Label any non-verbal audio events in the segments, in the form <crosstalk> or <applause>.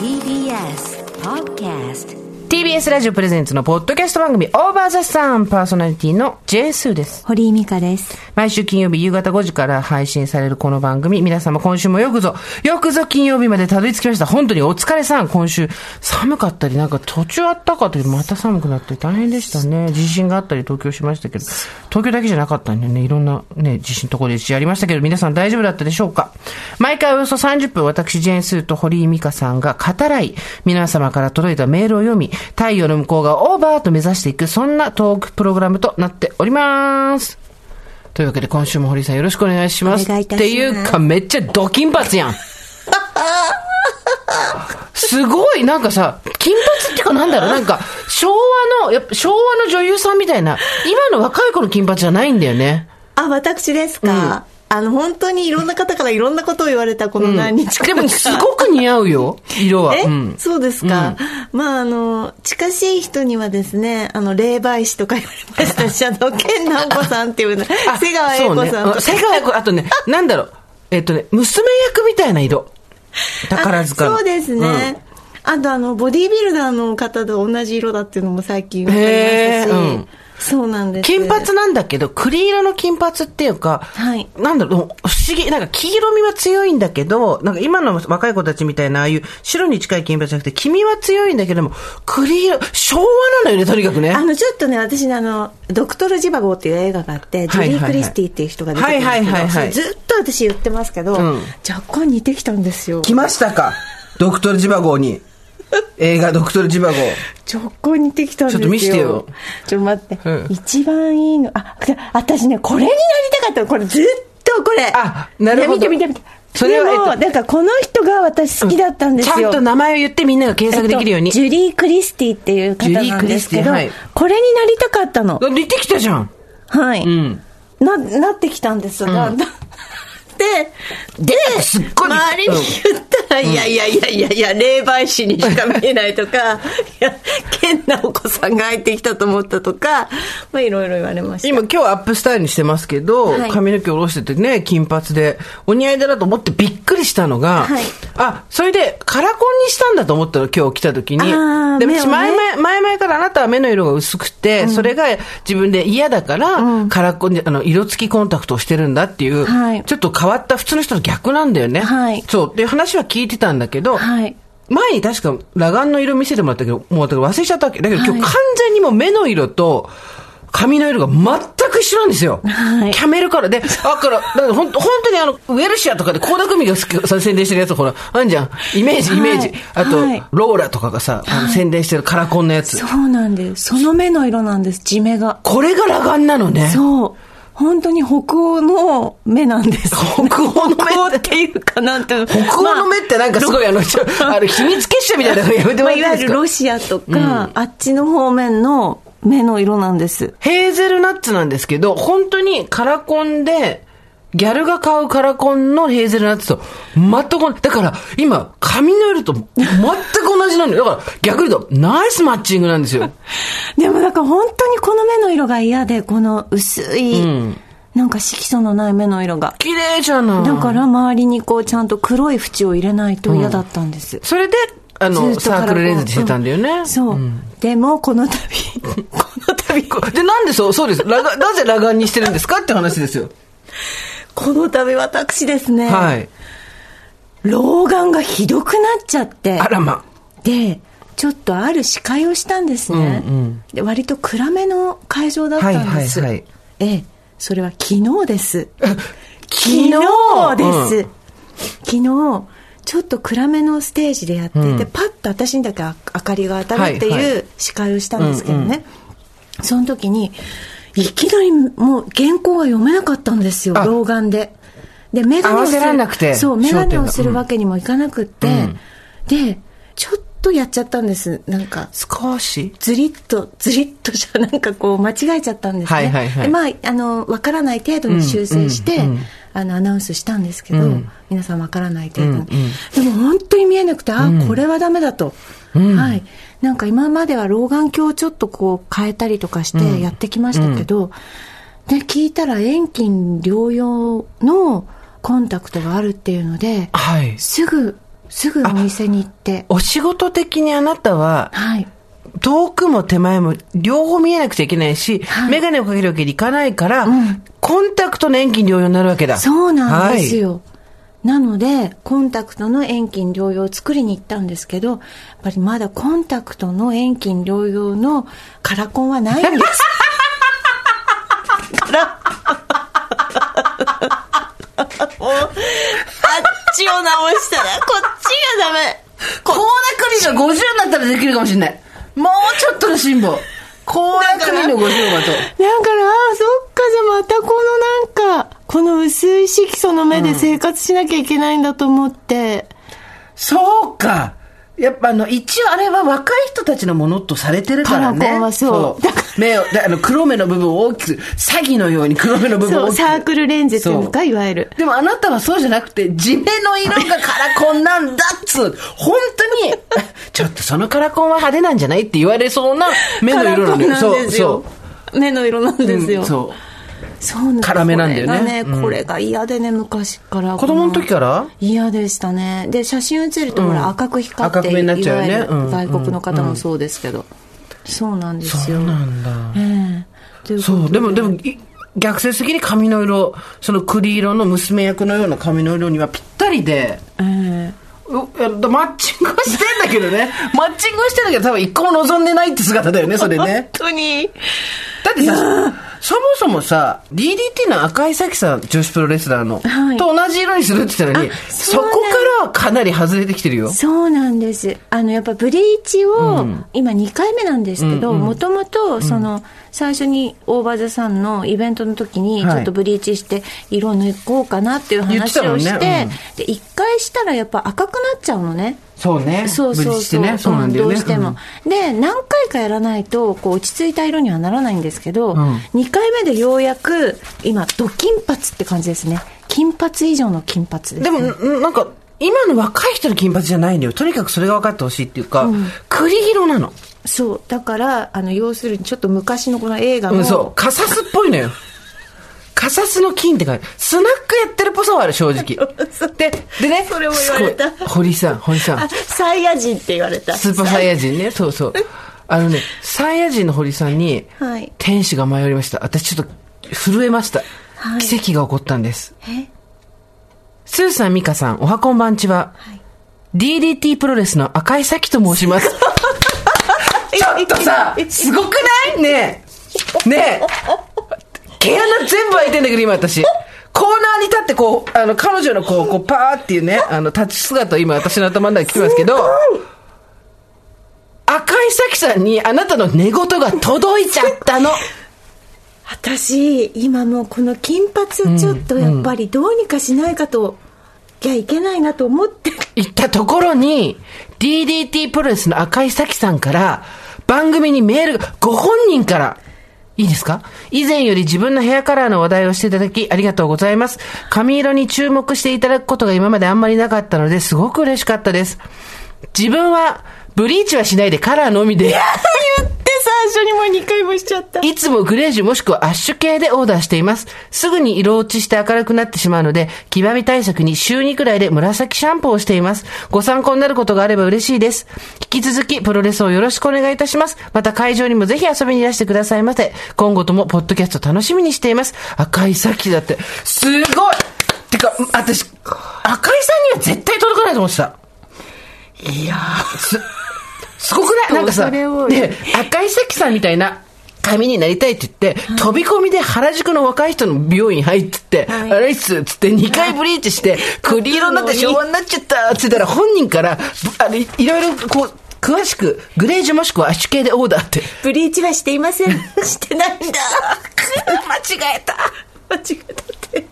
TBS Podcast TBS ラジオプレゼンツのポッドキャスト番組オーバーザさんパーソナリティの J スーです。堀井美香です。毎週金曜日夕方5時から配信されるこの番組、皆様今週もよくぞ、よくぞ金曜日までたどり着きました。本当にお疲れさん。今週寒かったり、なんか途中あったかったり、また寒くなって大変でしたね。地震があったり東京しましたけど、東京だけじゃなかったんでね、いろんなね、地震ところで地震ありましたけど、皆さん大丈夫だったでしょうか毎回およそ30分、私、ジェーンスーと堀井美香さんが語らい、皆様から届いたメールを読み、太陽の向こうがオーバーと目指していく、そんなトークプログラムとなっております。というわけで今週も堀井さんよろしくお願いします。お願いいたしますっていうかめっちゃド金髪やん。<laughs> すごい、なんかさ、金髪っていうかなんだろう、なんか、昭和の、やっぱ昭和の女優さんみたいな、今の若い子の金髪じゃないんだよね。あ、私ですか、あの、本当にいろんな方からいろんなことを言われたこの何日か、でも、すごく似合うよ、<laughs> 色は。え、うん。そうですか、まあ、あの、近しい人にはですね、あの、霊媒師とか言われましたし、あの、健直子さんっていうの、<laughs> あ瀬川栄子さんね。瀬川栄子、あとね、<laughs> なんだろう、えっとね、娘役みたいな色。宝塚そうですね。あとあの、ボディービルダーの方と同じ色だっていうのも最近分かりましたし、そうなんです。金髪なんだけど、栗色の金髪っていうか、はいなんだろう、不思議、なんか黄色みは強いんだけど、なんか今の若い子たちみたいな、ああいう白に近い金髪じゃなくて、黄身は強いんだけども、栗色、昭和なのよね、とにかくね。あの、ちょっとね、私ね、あの、ドクトル・ジバゴーっていう映画があって、ジュリー・クリスティっていう人が出てくるんですけはいはいはいはいど、ずっと私言ってますけど、ん若干似てきたんですよ。来ましたか？ドクトルジバゴーに。<laughs> 映画ドクトルジバゴー。若干似てきたんですよ。ちょっと見してよ。ちょっと待って。うん一番いいの、あ、私ね、これになりたかったの。これずっとこれ。あなるほどね見て見て見て。それはえっとなんかこの人が私好きだったんですよ。ちゃんと名前を言ってみんなが検索できるように。えっとジュリー・クリスティっていう方なんですけど、はいこれになりたかったの。似てきたじゃん。はい。うん。な、なってきたんですが、<laughs> で、で、すっごい周りに言ったら、いやいやいやいやいや、霊媒師にしか見えないとか、いや、健直子さんが入ってきたと思ったとか、まあいろいろ言われました。今今日アップスタイルにしてますけど、はい髪の毛下ろしててね、金髪で、お似合いだなと思ってびっくりしたのが、はいあ、それでカラコンにしたんだと思ったの、今日来た時に。で、ね私前々、前々からあなたは目の色が薄くて、それが自分で嫌だから、カラコンで、あの、色付きコンタクトをしてるんだっていう、はいちょっと変わった普通の人の逆なんだよね。はいそう。で、話は聞いてたんだけど、はい。前に確か裸眼の色見せてもらったけど、もう忘れちゃったわけ。だけど今日はい完全にもう目の色と、髪の色が全く一緒なんですよ。はいキャメルカラーで、だから、だからほん本当にあの、ウェルシアとかで、高田組が好きさ宣伝してるやつ、ほら、あんじゃん。イメージ、イメージ。はいあと、はいローラとかがさ、あの宣伝してるカラコンのやつ。そうなんです。その目の色なんです、地目が。これが裸眼なのね。そう。本当に北欧の目なんです。北欧の目っていうかなんていうの北欧の目ってなんかすごいあの、ちょあの、秘密結社みたいなのやめてもまあ、いわゆるらっていいですか？ロシアとか、あっちの方面の目の色なんです。ヘーゼルナッツなんですけど、本当にカラコンで、ギャルが買うカラコンのヘーゼルナッツと全く同じ。だから、今、髪の色と全く同じなのよ。だから、逆に言うと、ナイスマッチングなんですよ。<laughs> でもなんか本当にこの目の色が嫌で、この薄い、なんか色素のない目の色が。綺麗じゃない。だから周りにこうちゃんと黒い縁を入れないと嫌だったんです。それで、あの、サークルレンズでしてたんだよね。うんそう。でも、この度、<laughs> この度、こで、なんでそう、そうです。なぜ裸眼にしてるんですかって話ですよ。この度私ですね、はい。老眼がひどくなっちゃって。あらま。で、ちょっとある司会をしたんですね。うんうんで割と暗めの会場だったんです。はいはいはいええ、それは昨日です。昨 <laughs> 昨日です。昨日、ちょっと暗めのステージでやっていて、うんパッと私にだけ明かりが当たるってはいはいう司会をしたんですけどね。その時に、いきなりもう原稿が読めなかったんですよ、あ老眼で。で、メガネをする、そう、メガネをするわけにもいかなくって、で、ちょっとやっちゃったんです。なんか、少し？ずりっと、ずりっとじゃなんかこう間違えちゃったんですね。はいはいはいでまあ、あの、わからない程度に修正して、うんうんうんあの、アナウンスしたんですけど、うん皆さんわからない程度に。うんうんでも本当に見えなくて、あ、これはダメだと。うんはい。なんか今までは老眼鏡をちょっとこう変えたりとかしてやってきましたけど、で、聞いたら遠近療養のコンタクトがあるっていうので、はい。すぐすぐお店に行って。お仕事的にあなたは、はい。遠くも手前も両方見えなくちゃいけないし、はいメガネをかけるわけにいかないから、んコンタクトの遠近療養になるわけだ。そうなんですはい。よ。なので、コンタクトの遠近療養を作りに行ったんですけど、やっぱりまだコンタクトの遠近療養のカラコンはないんです。あっちを直したら、こっちがダメ。コーナクリが50になったらできるかもしれない。もうちょっとの辛抱。コーナクリの50馬と。だから、ああ、そっか、じゃあまたこのなんか、この薄い色素の目で生活しなきゃいけないんだと思って。そうか。やっぱあの、一応あれは若い人たちのものとされてるからね。カラコンはそうだか目を、であの、黒目の部分を大きく、詐欺のように黒目の部分をそう、大きく。サークルレンズっていうのか、そういわゆる。でもあなたはそうじゃなくて、地目の色がカラコンなんだっつう、本当に、<laughs> ちょっとそのカラコンは派手なんじゃないって言われそうな目の色なんですよそう目の色なんそう。ですよ。うんそう。そう辛めなんだよねこれがね、うんこれが嫌でね、昔から。子供の時から？嫌でしたね。で、写真写ると、ほら、赤く光って、赤く目になっちゃうよね外国の方もそうですけど。そうなんですよ。そうなんだ。ええそう、でも、でも、い逆説的に髪の色、その栗色の娘役のような髪の色にはぴったりで、ええういやマッチングはしてんだけどね。<laughs> マッチングはしてんだけど、多分一個も望んでないって姿だよね、それね。<laughs> 本当に。だってさ、そもそもさ、DDT の赤井咲さん、女子プロレスラーの、はい。と同じ色にするって言ったのに、あそこからはかなり外れてきてるよ。そうなんです。あの、やっぱブリーチを、今2回目なんですけど、もともと、その、最初に大場座さんのイベントの時に、はい。ちょっとブリーチして、色抜こうかなっていう話をして、言ってたもんね。で、1回したらやっぱ赤くなっちゃうのね。そうね。そうそうそう。ね。そうなんだよね。どうしても。で、何回かやらないと、こう、落ち着いた色にはならないんですけど、ん2回目でようやく、今、ド金髪って感じですね。金髪以上の金髪です、ね。でも、んなんか、今の若い人の金髪じゃないのよ。とにかくそれが分かってほしいっていうか、栗色なの。そう。だから、あの、要するに、ちょっと昔のこの映画の、うん、そう。カサスっぽいのよ。カサスの金って書いてスナックやってるっぽさはある、正直。<laughs> で、でね、それも言われた堀さん、堀さんあ、。サイヤ人って言われた。スーパーサイヤ人ね、そうそう。あのね、サイヤ人の堀さんに、はい天使が舞い降りました。私ちょっと震えました。はい奇跡が起こったんです。え？スーさん、ミカさん、おはこんばんちは。DDT プロレスの赤井咲と申します。<laughs> ちょっとさ、すごくない？ねえ。ねえ。毛穴全部開いてんだけど、今私。コーナーに立って、こう、あの、彼女のこう、こう、パーっていうね、あの、立ち姿を今私の頭の中に来てますけど、赤井咲さんにあなたの寝言が届いちゃったの。私、今もうこの金髪をちょっとやっぱりどうにかしないかと、いやいけないなと思って。言ったところに、DDT プロレスの赤井咲さんから、番組にメールが、ご本人から、いいですか？以前より自分のヘアカラーの話題をしていただき、ありがとうございます。髪色に注目していただくことが今まであんまりなかったので、すごく嬉しかったです。自分は、ブリーチはしないでカラーのみで、言 <laughs> っにも2回もしちゃった。いつもグレージュもしくはアッシュ系でオーダーしています。すぐに色落ちして明るくなってしまうので、黄ばみ対策に週2くらいで紫シャンプーをしています。ご参考になることがあれば嬉しいです。引き続きプロレスをよろしくお願いいたします。また会場にもぜひ遊びにいらしてくださいませ。今後ともポッドキャスト楽しみにしています。赤い咲だって、すごいてか、私、赤井さんには絶対届かないと思ってた。いやす、すごくない？なんかさ、それをで、赤井咲さんみたいな髪になりたいって言って、飛び込みで原宿の若い人の美容院入ってって、はいあれっすっつって2回ブリーチして、栗色になって昭和になっちゃったって言ったら本人から、ぶあれ、いろいろこう、詳しく、グレージュもしくはアッシュ系でオーダーって。ブリーチはしていません。<laughs> してないんだ。間違えた。間違えたって。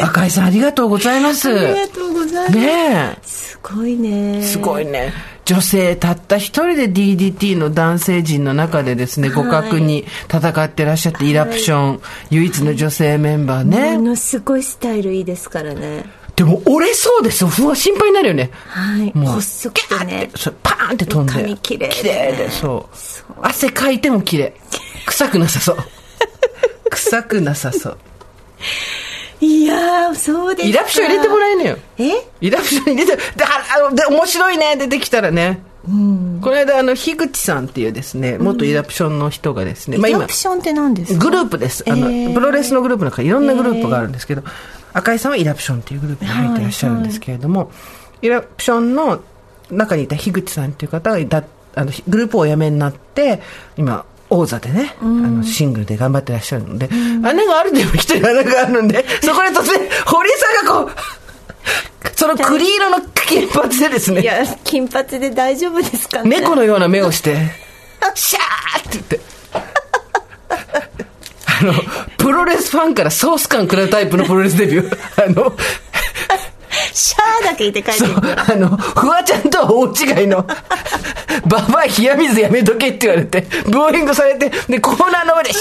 赤井さんありがとうございます。ありがとうございます。ねえ。すごいね。すごいね。女性たった一人で DDT の男性陣の中でですね、互角に戦ってらっしゃって、イラプション、唯一の女性メンバーね。ものすごいスタイルいいですからね。でも折れそうですよ。不安心配になるよね。はい。もう細くてね。それパーンって飛んで。髪綺麗綺麗で、そう。汗かいても綺麗。臭くなさそう。臭くなさそう。<laughs> いやーそうですか。イラプション入れてもらえねよ。え？イラプション入れて、で、ああので面白いね、出てきたらね。この間、あの、樋口さんっていうですね、元イラプションの人がですね、まあ今イラプ、ションって何ですか？グループです。あの、えー。プロレスのグループの中、いろんなグループがあるんですけど、赤井さんはイラプションっていうグループに入ってらっしゃるんですけれども、イラプションの中にいた樋口さんっていう方がいた、あの、グループをお辞めになって、今、王座でね、あの、シングルで頑張ってらっしゃるので、穴があるんでも一人穴 <laughs> があるんで、そこで突然、堀井さんがこう、<laughs> その栗色の金髪でですね、いや金髪で大丈夫ですかね猫のような目をして、<laughs> シャーって言って。あの、プロレスファンからソース感食らうタイプのプロレスデビュー。あの、シャーだけ言って帰ってあの、フワちゃんとは大違いの、<laughs> ババア冷や水やめとけって言われて、ブーイングされて、で、コーナーの上でシ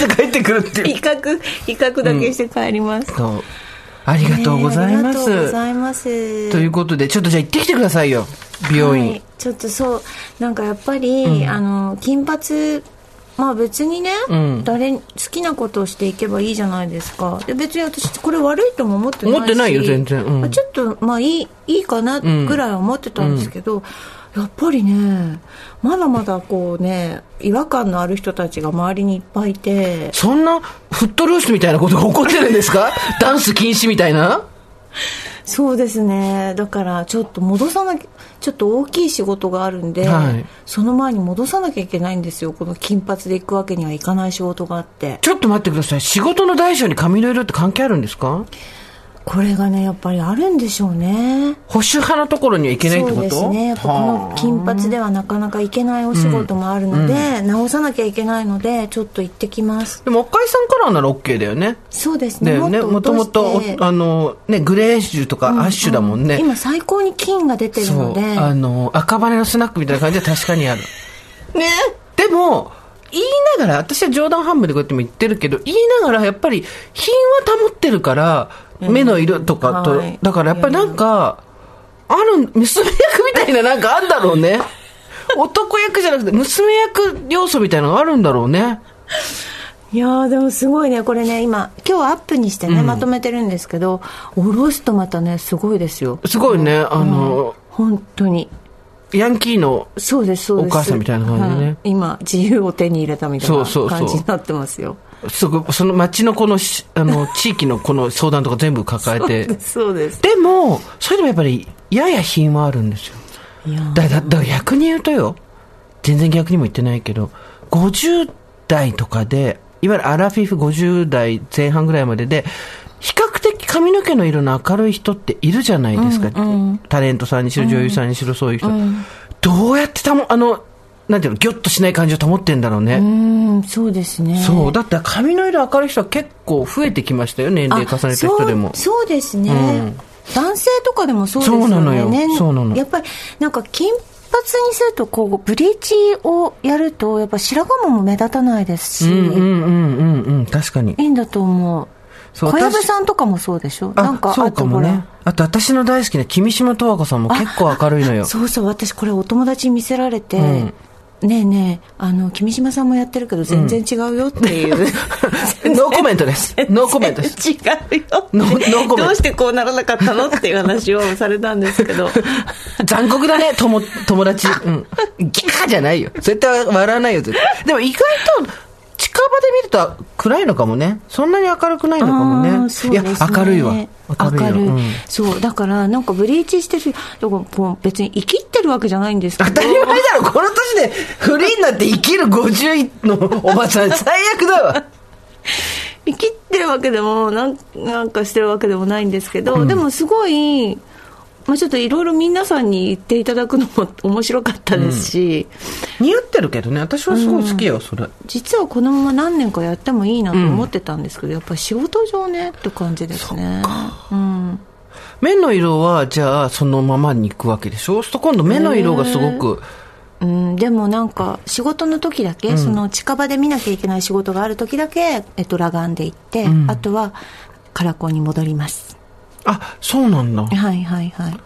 ャーって帰ってくるっていう。威嚇威嚇だけして帰ります、そう。ありがとうございまねえありがとうごす。ざいます。ということで、ちょっとじゃあ行ってきてくださいよ、美容院。はい、ちょっとそうなんかやっぱり、あの金髪まあ別にね、ん。誰好きなことをしていけばいいじゃないですか。で別に私これ悪いとも思ってないし。思ってないよ全然。うん。まあちょっとまあいいいいかなぐらいは思ってたんですけど、やっぱりねまだまだこうね違和感のある人たちが周りにいっぱいいて。そんなフットルースみたいなことが起こってるんですか？<laughs> ダンス禁止みたいな？そうですね。だからちょっと戻さなきゃちょっと大きい仕事があるんで、はい。その前に戻さなきゃいけないんですよ。この金髪で行くわけにはいかない仕事があって。ちょっと待ってください。仕事の大小に髪の色って関係あるんですか？これがねやっぱりあるんでしょうね保守派のところにはいけないってこと？そうですねやっぱこの金髪ではなかなかいけないお仕事もあるので、直さなきゃいけないのでちょっと行ってきますでも赤井さんからなら OK だよね。そうですねね。もともとあの、ね、グレージュとかアッシュだもんね。今最高に金が出てる。のであの、赤羽のスナックみたいな感じは確かにある。ねでも、言いながら、私は冗談半分でこうやっても言ってるけど、言いながらやっぱり品は保ってるから、目の色とかと、はい。だからやっぱりなんか、ある、娘役みたいななんかあんだろうね。<laughs> 男役じゃなくて、娘役要素みたいなのがあるんだろうね。いやーでもすごいね。これね今今日アップにしてね、まとめてるんですけどおろすとまたねすごいですよ。すごいね、あの、本当に。ヤンキーの、お母さんみたいな感じでね。はい。今自由を手に入れたみたいな感じになってますよそこその町のこのし、あの、地域のこの相談とか全部抱えて。<laughs> そうですでも、それでもやっぱり、やや品はあるんですよ。いやーだ、だ、だ逆に言うとよ、全然逆にも言ってないけど、50代とかで、いわゆるアラフィフ50代前半ぐらいまでで、比較的髪の毛の色の明るい人っているじゃないですか。タレントさんにしろ、女優さんにしろ、そういう人。どうやってたも、あの、なんていうの、ギョッとしない感じを保ってんだろうね。うんそうですねそう。だって髪の色明るい人は結構増えてきましたよ、年齢重ねた人でもあ。そうですね、うん男性とかでもそうですよねそうなのよ年そうなのやっぱりなんか金髪にするとこうブリーチをやるとやっぱ白髪も目立たないですし、うんうんうんうんうん、確かに。いいんだと思う小籔私さんとかもそうでしょ？なんかあそうかもね。あと私の大好きな君島十和子さんも結構明るいのよ。そうそう私これお友達に見せられて、うんねえねえあの君島さんもやってるけど全然違うよっていう、<laughs> ノーコメントです。ノーコメントです。違うよノーノーコメントどうしてこうならなかったのっていう話をされたんですけど <laughs> 残酷だね、友、友達。うん。ギャーじゃないよ。絶対笑わないよ、絶対。でも意外と、近場で見ると暗いのかもね。そんなに明るくないのかもね。あーそういや明るいわ。明るいるいうんそうだからなんかブリーチしてるだからこう別に生きってるわけじゃないんですけど当たり前だろ、この年でフリーになって生きる50のおばさん、最悪だわ。<laughs> 生きってるわけでもなんなんかしてるわけでもないんですけど、でもすごい、まあ、ちょっといろいろ皆さんに言っていただくのも面白かったですし、似合ってるけどね、私はすごい好きよ、それ。実はこのまま何年かやってもいいなと思ってたんですけど、やっぱり仕事上ねって感じですね。うん。目の色は、じゃあ、そのままに行くわけでしょ？そうすると今度目の色がすごく、うん、でもなんか仕事の時だけ、その近場で見なきゃいけない仕事がある時だけ、えっと、裸眼で行って、あとはカラコンに戻りますあ、そうなんだ。はいはいはい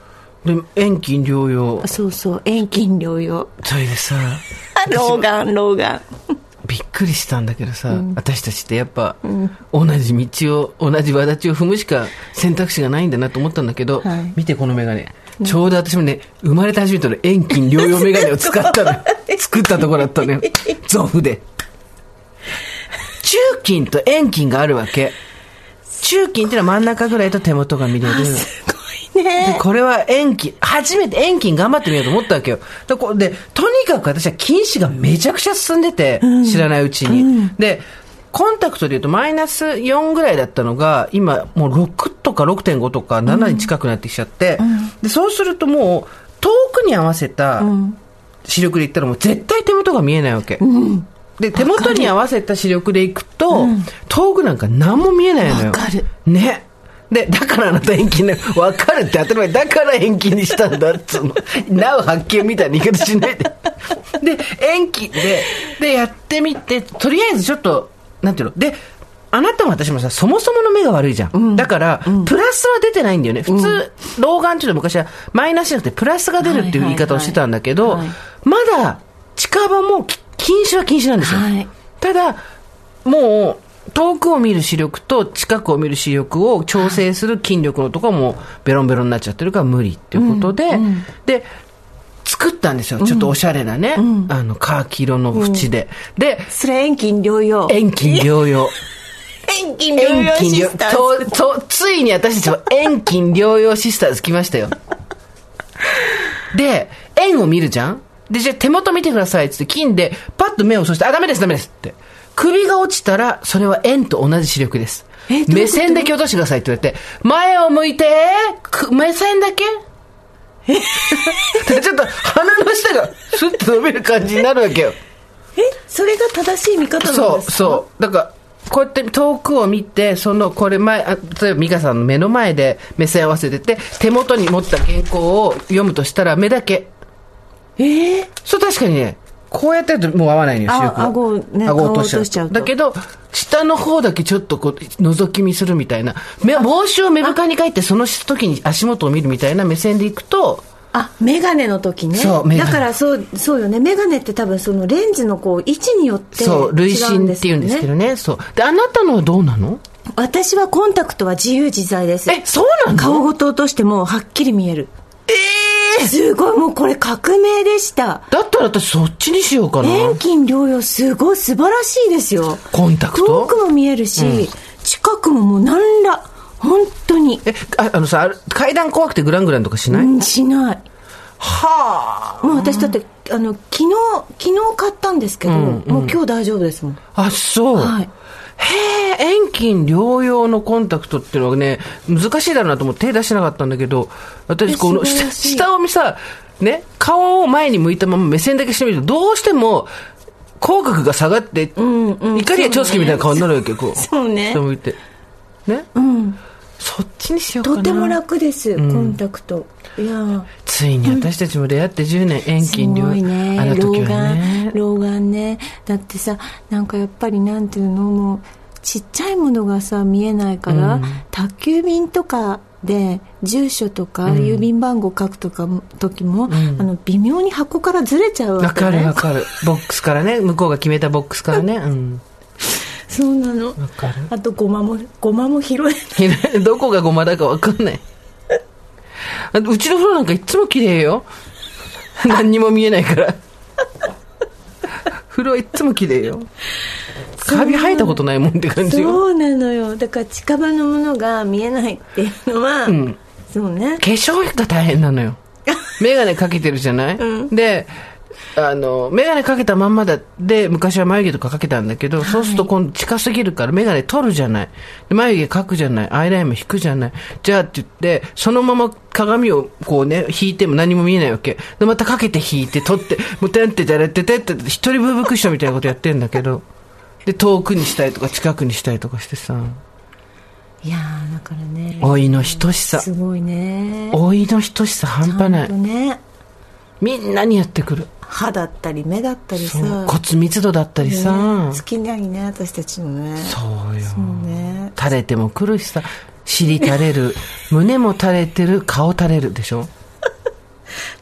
で、遠近療養。そうそう遠近療養それでさ、<laughs> 老眼老眼びっくくりしたんだけどさ、私たちってやっぱ、同じ道を、同じ輪立ちを踏むしか選択肢がないんだなと思ったんだけど、はい見てこのメガネ。ちょうど私もね、生まれて初めての遠近療養メガネを使ったの。<laughs> 作ったところだったのよ。<laughs> ゾフで。中近と遠近があるわけ。中近っていうのは真ん中ぐらいと手元が見れる。すごいでね。これは遠近、初めて遠近頑張ってみようと思ったわけよ。で、こでとにかく私は近視がめちゃくちゃ進んでて、知らないうちに。で、コンタクトで言うとマイナス4ぐらいだったのが、今もう6とか6.5とか7に近くなってきちゃって、で、そうするともう遠くに合わせた視力で言ったらもう絶対手元が見えないわけ。で、手元に合わせた視力でいくと、遠くなんか何も見えないのよ。わかるね。で、だからあなた延期ね、<laughs> わかるって当たり前、だから延期にしたんだっつうの。なお発見みたいな言い方しないで。で、延期で、で、やってみて、とりあえずちょっと、なんていうの、で、あなたも私もさ、そもそもの目が悪いじゃん。だから、プラスは出てないんだよね。普通、老眼っていうのは昔はマイナスじゃなくてプラスが出るっていう言い方をしてたんだけど、まだ近場もき禁止は禁止なんですよ。はいただ、もう、遠くを見る視力と近くを見る視力を調整する筋力のところもベロンベロンになっちゃってるから無理っていうことで、で、作ったんですよ。ちょっとおしゃれなね、あの、カーキ色の縁で。で、それ遠近療養。遠近療養。<laughs> 遠近療養シスターズ。ととついに私たちは遠近療養シスターズ来ましたよ。で、円を見るじゃん？で、じゃあ手元見てくださいって金でパッと目をそして、あ、ダメですダメですって。首が落ちたら、それは円と同じ視力です目線だけ落としてくださいって言われて、前を向いて、く目線だけ？で <laughs> ちょっと鼻の下がスッと伸びる感じになるわけよ。え、それが正しい見方なんそう、ですか？そう。だから、こうやって遠くを見て、その、これ前、あ例えば美香さんの目の前で目線合わせてて、手元に持った原稿を読むとしたら、目だけ。えー、そう確かにね、こうやってやるともう合わないのよ、あ視力が顎をね顎を落としちゃうだけど、下の方だけちょっとこう、覗き見するみたいな。目帽子を目深に書いて、その時に足元を見るみたいな目線でいくと、あ、メガネの時ね。そうメガネだからそう、そうよね。メガネって多分そのレンズのこう、位置によって違そうう、累進って言うんですけどね。そう。で、あなたのはどうなの？私はコンタクトは自由自在です。え、そうなの？顔ごと落としてもはっきり見える。ええすごい、もうこれ革命でした。だったら私そっちにしようかな。遠近療養すごい素晴らしいですよ。コンタクト？遠くも見えるし、近くももう何ら、本当に、え、ああのさ、階段怖くてグラングランとかしない、うん、しない。はもう私だって、あの、昨日、昨日買ったんですけど、もう今日大丈夫ですもん。あ。あ、そう。はい。へえ、遠近療養のコンタクトっていうのはね、難しいだろうなと思って手出してなかったんだけど、私この下下を見さ、ね、顔を前に向いたまま目線だけしてみると、どうしても、口角が下がって、んうん怒りや長介みたいな顔になるわけよ、こう。そうね下向いて。ね？うん。そっちにしようかな。とても楽です、コンタクト。いや。ーついに私たちも出会って10年、遠す近療ごいね。あの老時はね。眼。老眼ね。だってさなんかやっぱりなんていうの？もうちっちゃいものがさ見えないから、宅急便とかで住所とか郵便番号書くとかも時も、あの微妙に箱からずれちゃうわけ、わかね、るわかる。ボックスからね、向こうが決めたボックスからね。<laughs> うん。そうなの。かる。あとごまもごまも拾え <laughs> どこがごまだかわかんない。あうちの風呂なんかいつも綺麗よ。<laughs> 何にも見えないから。<laughs> 風呂はいつも綺麗よ。カビ生えたことないもんって感じよ。そうなのよだから近場のものが見えないっていうのは、んそうね化粧が大変なのよ。メガネかけてるじゃない、で、あの、メガネかけたまんまだで、昔は眉毛とかかけたんだけど、そうすると今度近すぎるからメガネ取るじゃない。で眉毛描くじゃない。アイラインも引くじゃない。じゃあって言って、そのまま鏡をこうね、引いても何も見えないわけ。で、またかけて引いて取って、もうてんってやれててって、一人ブーブークッションみたいなことやってんだけど、で、遠くにしたりとか近くにしたりとかしてさ、いやーだからね老いの等しさ。すごいね老いの等しさ半端ない。ねみんなにやってくる。歯だったり目だったりさ。骨密度だったりさ、ね好きないね私たちのね。そうよ。そうね。垂れても来るしさ。尻垂れる。<laughs> 胸も垂れてる。顔垂れるでしょ？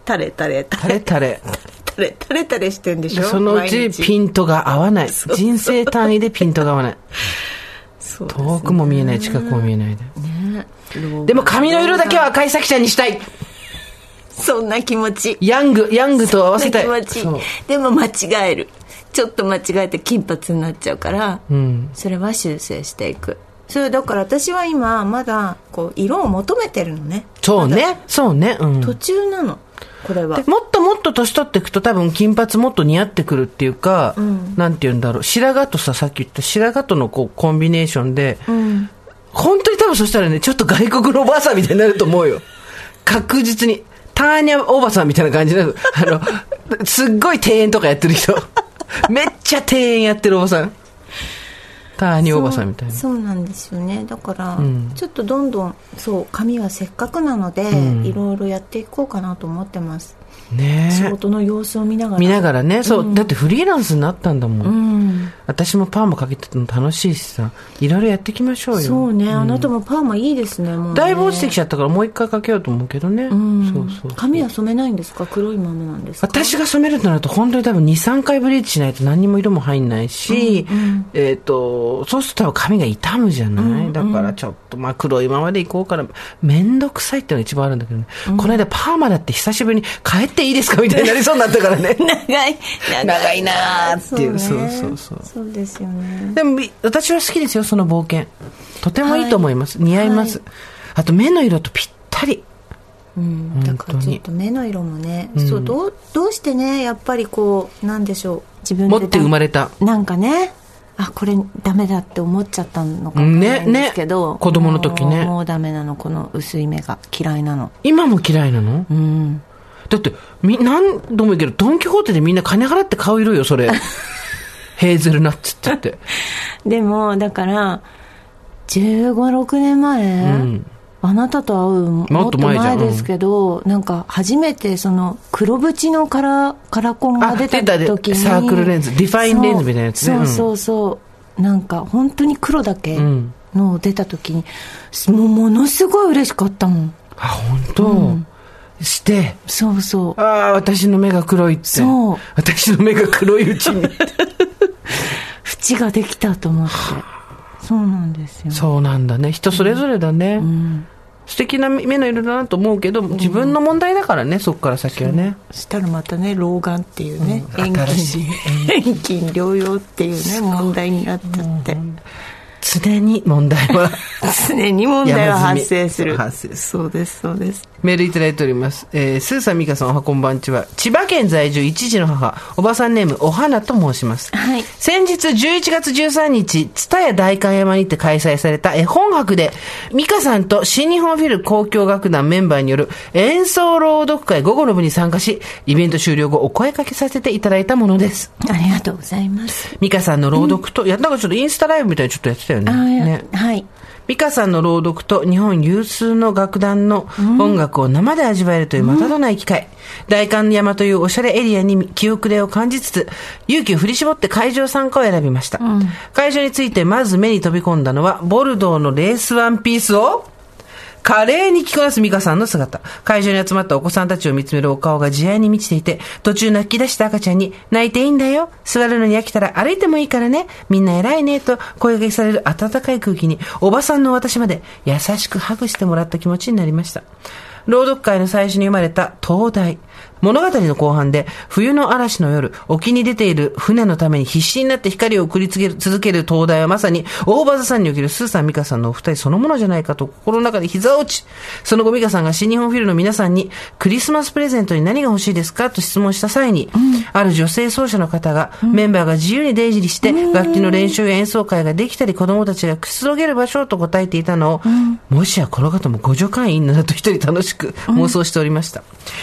タレタレタ垂れ垂れ。タレタレタレしてんでしょ？そのうちピントが合わない。人生単位でピントが合わない。ね。遠くも見えない、近くも見えないで。ね。でも髪の色だけは赤い咲ちゃんにしたい。<laughs> そんな気持ちヤング、ヤングと合わせたい。気持ちでも間違えるちょっと間違えて金髪になっちゃうから、うん。それは修正していくそれだから私は今まだこう色を求めてるのねそうね。そうね。うん。途中なのこれはでもっともっと年取っていくと多分金髪もっと似合ってくるっていうか、なんて言うんだろう。白髪とさ、さっき言った白髪とのこうコンビネーションで、うん本当に多分そしたらね、ちょっと外国のおばあさんみたいになると思うよ。確実に。ターニャおばさんみたいな感じになる。あの、すっごい庭園とかやってる人。<laughs> めっちゃ庭園やってるおばさん。ターニャおばさんみたいな。そうなんですよねだから、んちょっとどんどんそう髪はせっかくなので、んいろいろやっていこうかなと思ってますね。え。仕事の様子を見ながら。見ながらね、そう、だってフリーランスになったんだもん。うん。私もパーマかけてても楽しいしさ、いろいろやっていきましょうよ。そうね、あなたもパーマいいですねもうね。だいぶ落ちてきちゃったからもう一回かけようと思うけどね。うん。そうそう。髪は染めないんですか？黒いままなんですか？私が染めるとなると本当に多分2、3回ブリーチしないと何にも色も入んないし、えっ、と、そうすると多分髪が傷むじゃない、だからちょっとまあ黒いままでいこうから、めんどくさいっていうのが一番あるんだけどね。この間パーマだって久しぶりに帰っていいですか？みたいになりそうになったからね。長い。長いなー。っていう。ね。そうそうそう。そうですよね。でもみ私は好きですよ、その冒険。とてもいいと思います。似合います、はあと目の色とぴったり。うん、だからちょっと目の色もね、そうどうどうしてねやっぱりこうなんでしょう。自分で持って生まれた。なんかねあこれダメだって思っちゃったのかもしれないんですけど、ねね。子供の時ね。もうもうダメなの。この薄い目が嫌いなの。今も嫌いなの？うんだって、み、何度も言うけど、ドン・キホーテでみんな金払って買う色よ、それ。<laughs> ヘーゼルナッツって言って。<laughs> でもだから1 5 6年前、ん。あなたと会うももっっとと前じゃん。前ですけど、なんか初めてその黒縁のカラカラコンが出たあ出た時にサークルレンズディファインレンズみたいなやつね。そううん。そうそう。なんか本当に黒だけん。の出た時に、もうものすごい嬉しかったもん。あ、本当、して、そうそう。ああ、私の目が黒いって。そう。私の目が黒いうちに。<laughs> 縁ができたと思って。そうなんですよ。そうなんだね。人それぞれだね。うん。素敵な目の色だなと思うけど、自分の問題だからね、そっから先はね。そしたらまたね老眼っていうね、うん。遠近遠近療養っていうね問題になっちゃって、常に問題は。<laughs> 常に問題は発生する。発生すそうですそうですメールいただいております。えー、スーさん、ミカさん、おはこんばんちは。千葉県在住一児の母、おばさんネーム、お花と申します。はい先日11月13日、蔦屋代官山にて開催された絵本博で、ミカさんと新日本フィル交響楽団メンバーによる演奏朗読会午後の部に参加し、イベント終了後お声掛けさせていただいたものです。ありがとうございますミカさんの朗読と、いや、なんかちょっとインスタライブみたいにちょっとやってたよね。ねはい美香さんの朗読と日本有数の楽団の音楽を生で味わえるというまたとない機会。大観山というおしゃれエリアに気遅れを感じつつ、勇気を振り絞って会場参加を選びました。会場についてまず目に飛び込んだのは、ボルドーのレースワンピースを、華麗に着こなす美香さんの姿。会場に集まったお子さんたちを見つめるお顔が慈愛に満ちていて、途中泣き出した赤ちゃんに、泣いていいんだよ。座るのに飽きたら歩いてもいいからね。みんな偉いね。と声掛けされる温かい空気に、おばさんの私まで優しくハグしてもらった気持ちになりました。朗読会の最初に生まれた東大。物語の後半で、冬の嵐の夜、沖に出ている船のために必死になって光を送り続ける灯台はまさに、大場座さんにおけるスーさん、ミカさんのお二人そのものじゃないかと心の中で膝を打ち、その後ミカさんが新日本フィルの皆さんに、クリスマスプレゼントに何が欲しいですかと質問した際に、ある女性奏者の方が、メンバーが自由に出入りして、楽器の練習や演奏会ができたり、子供たちがくつろげる場所と答えていたのを、もしやこの方も互助会員などと一人楽しく妄想しておりました。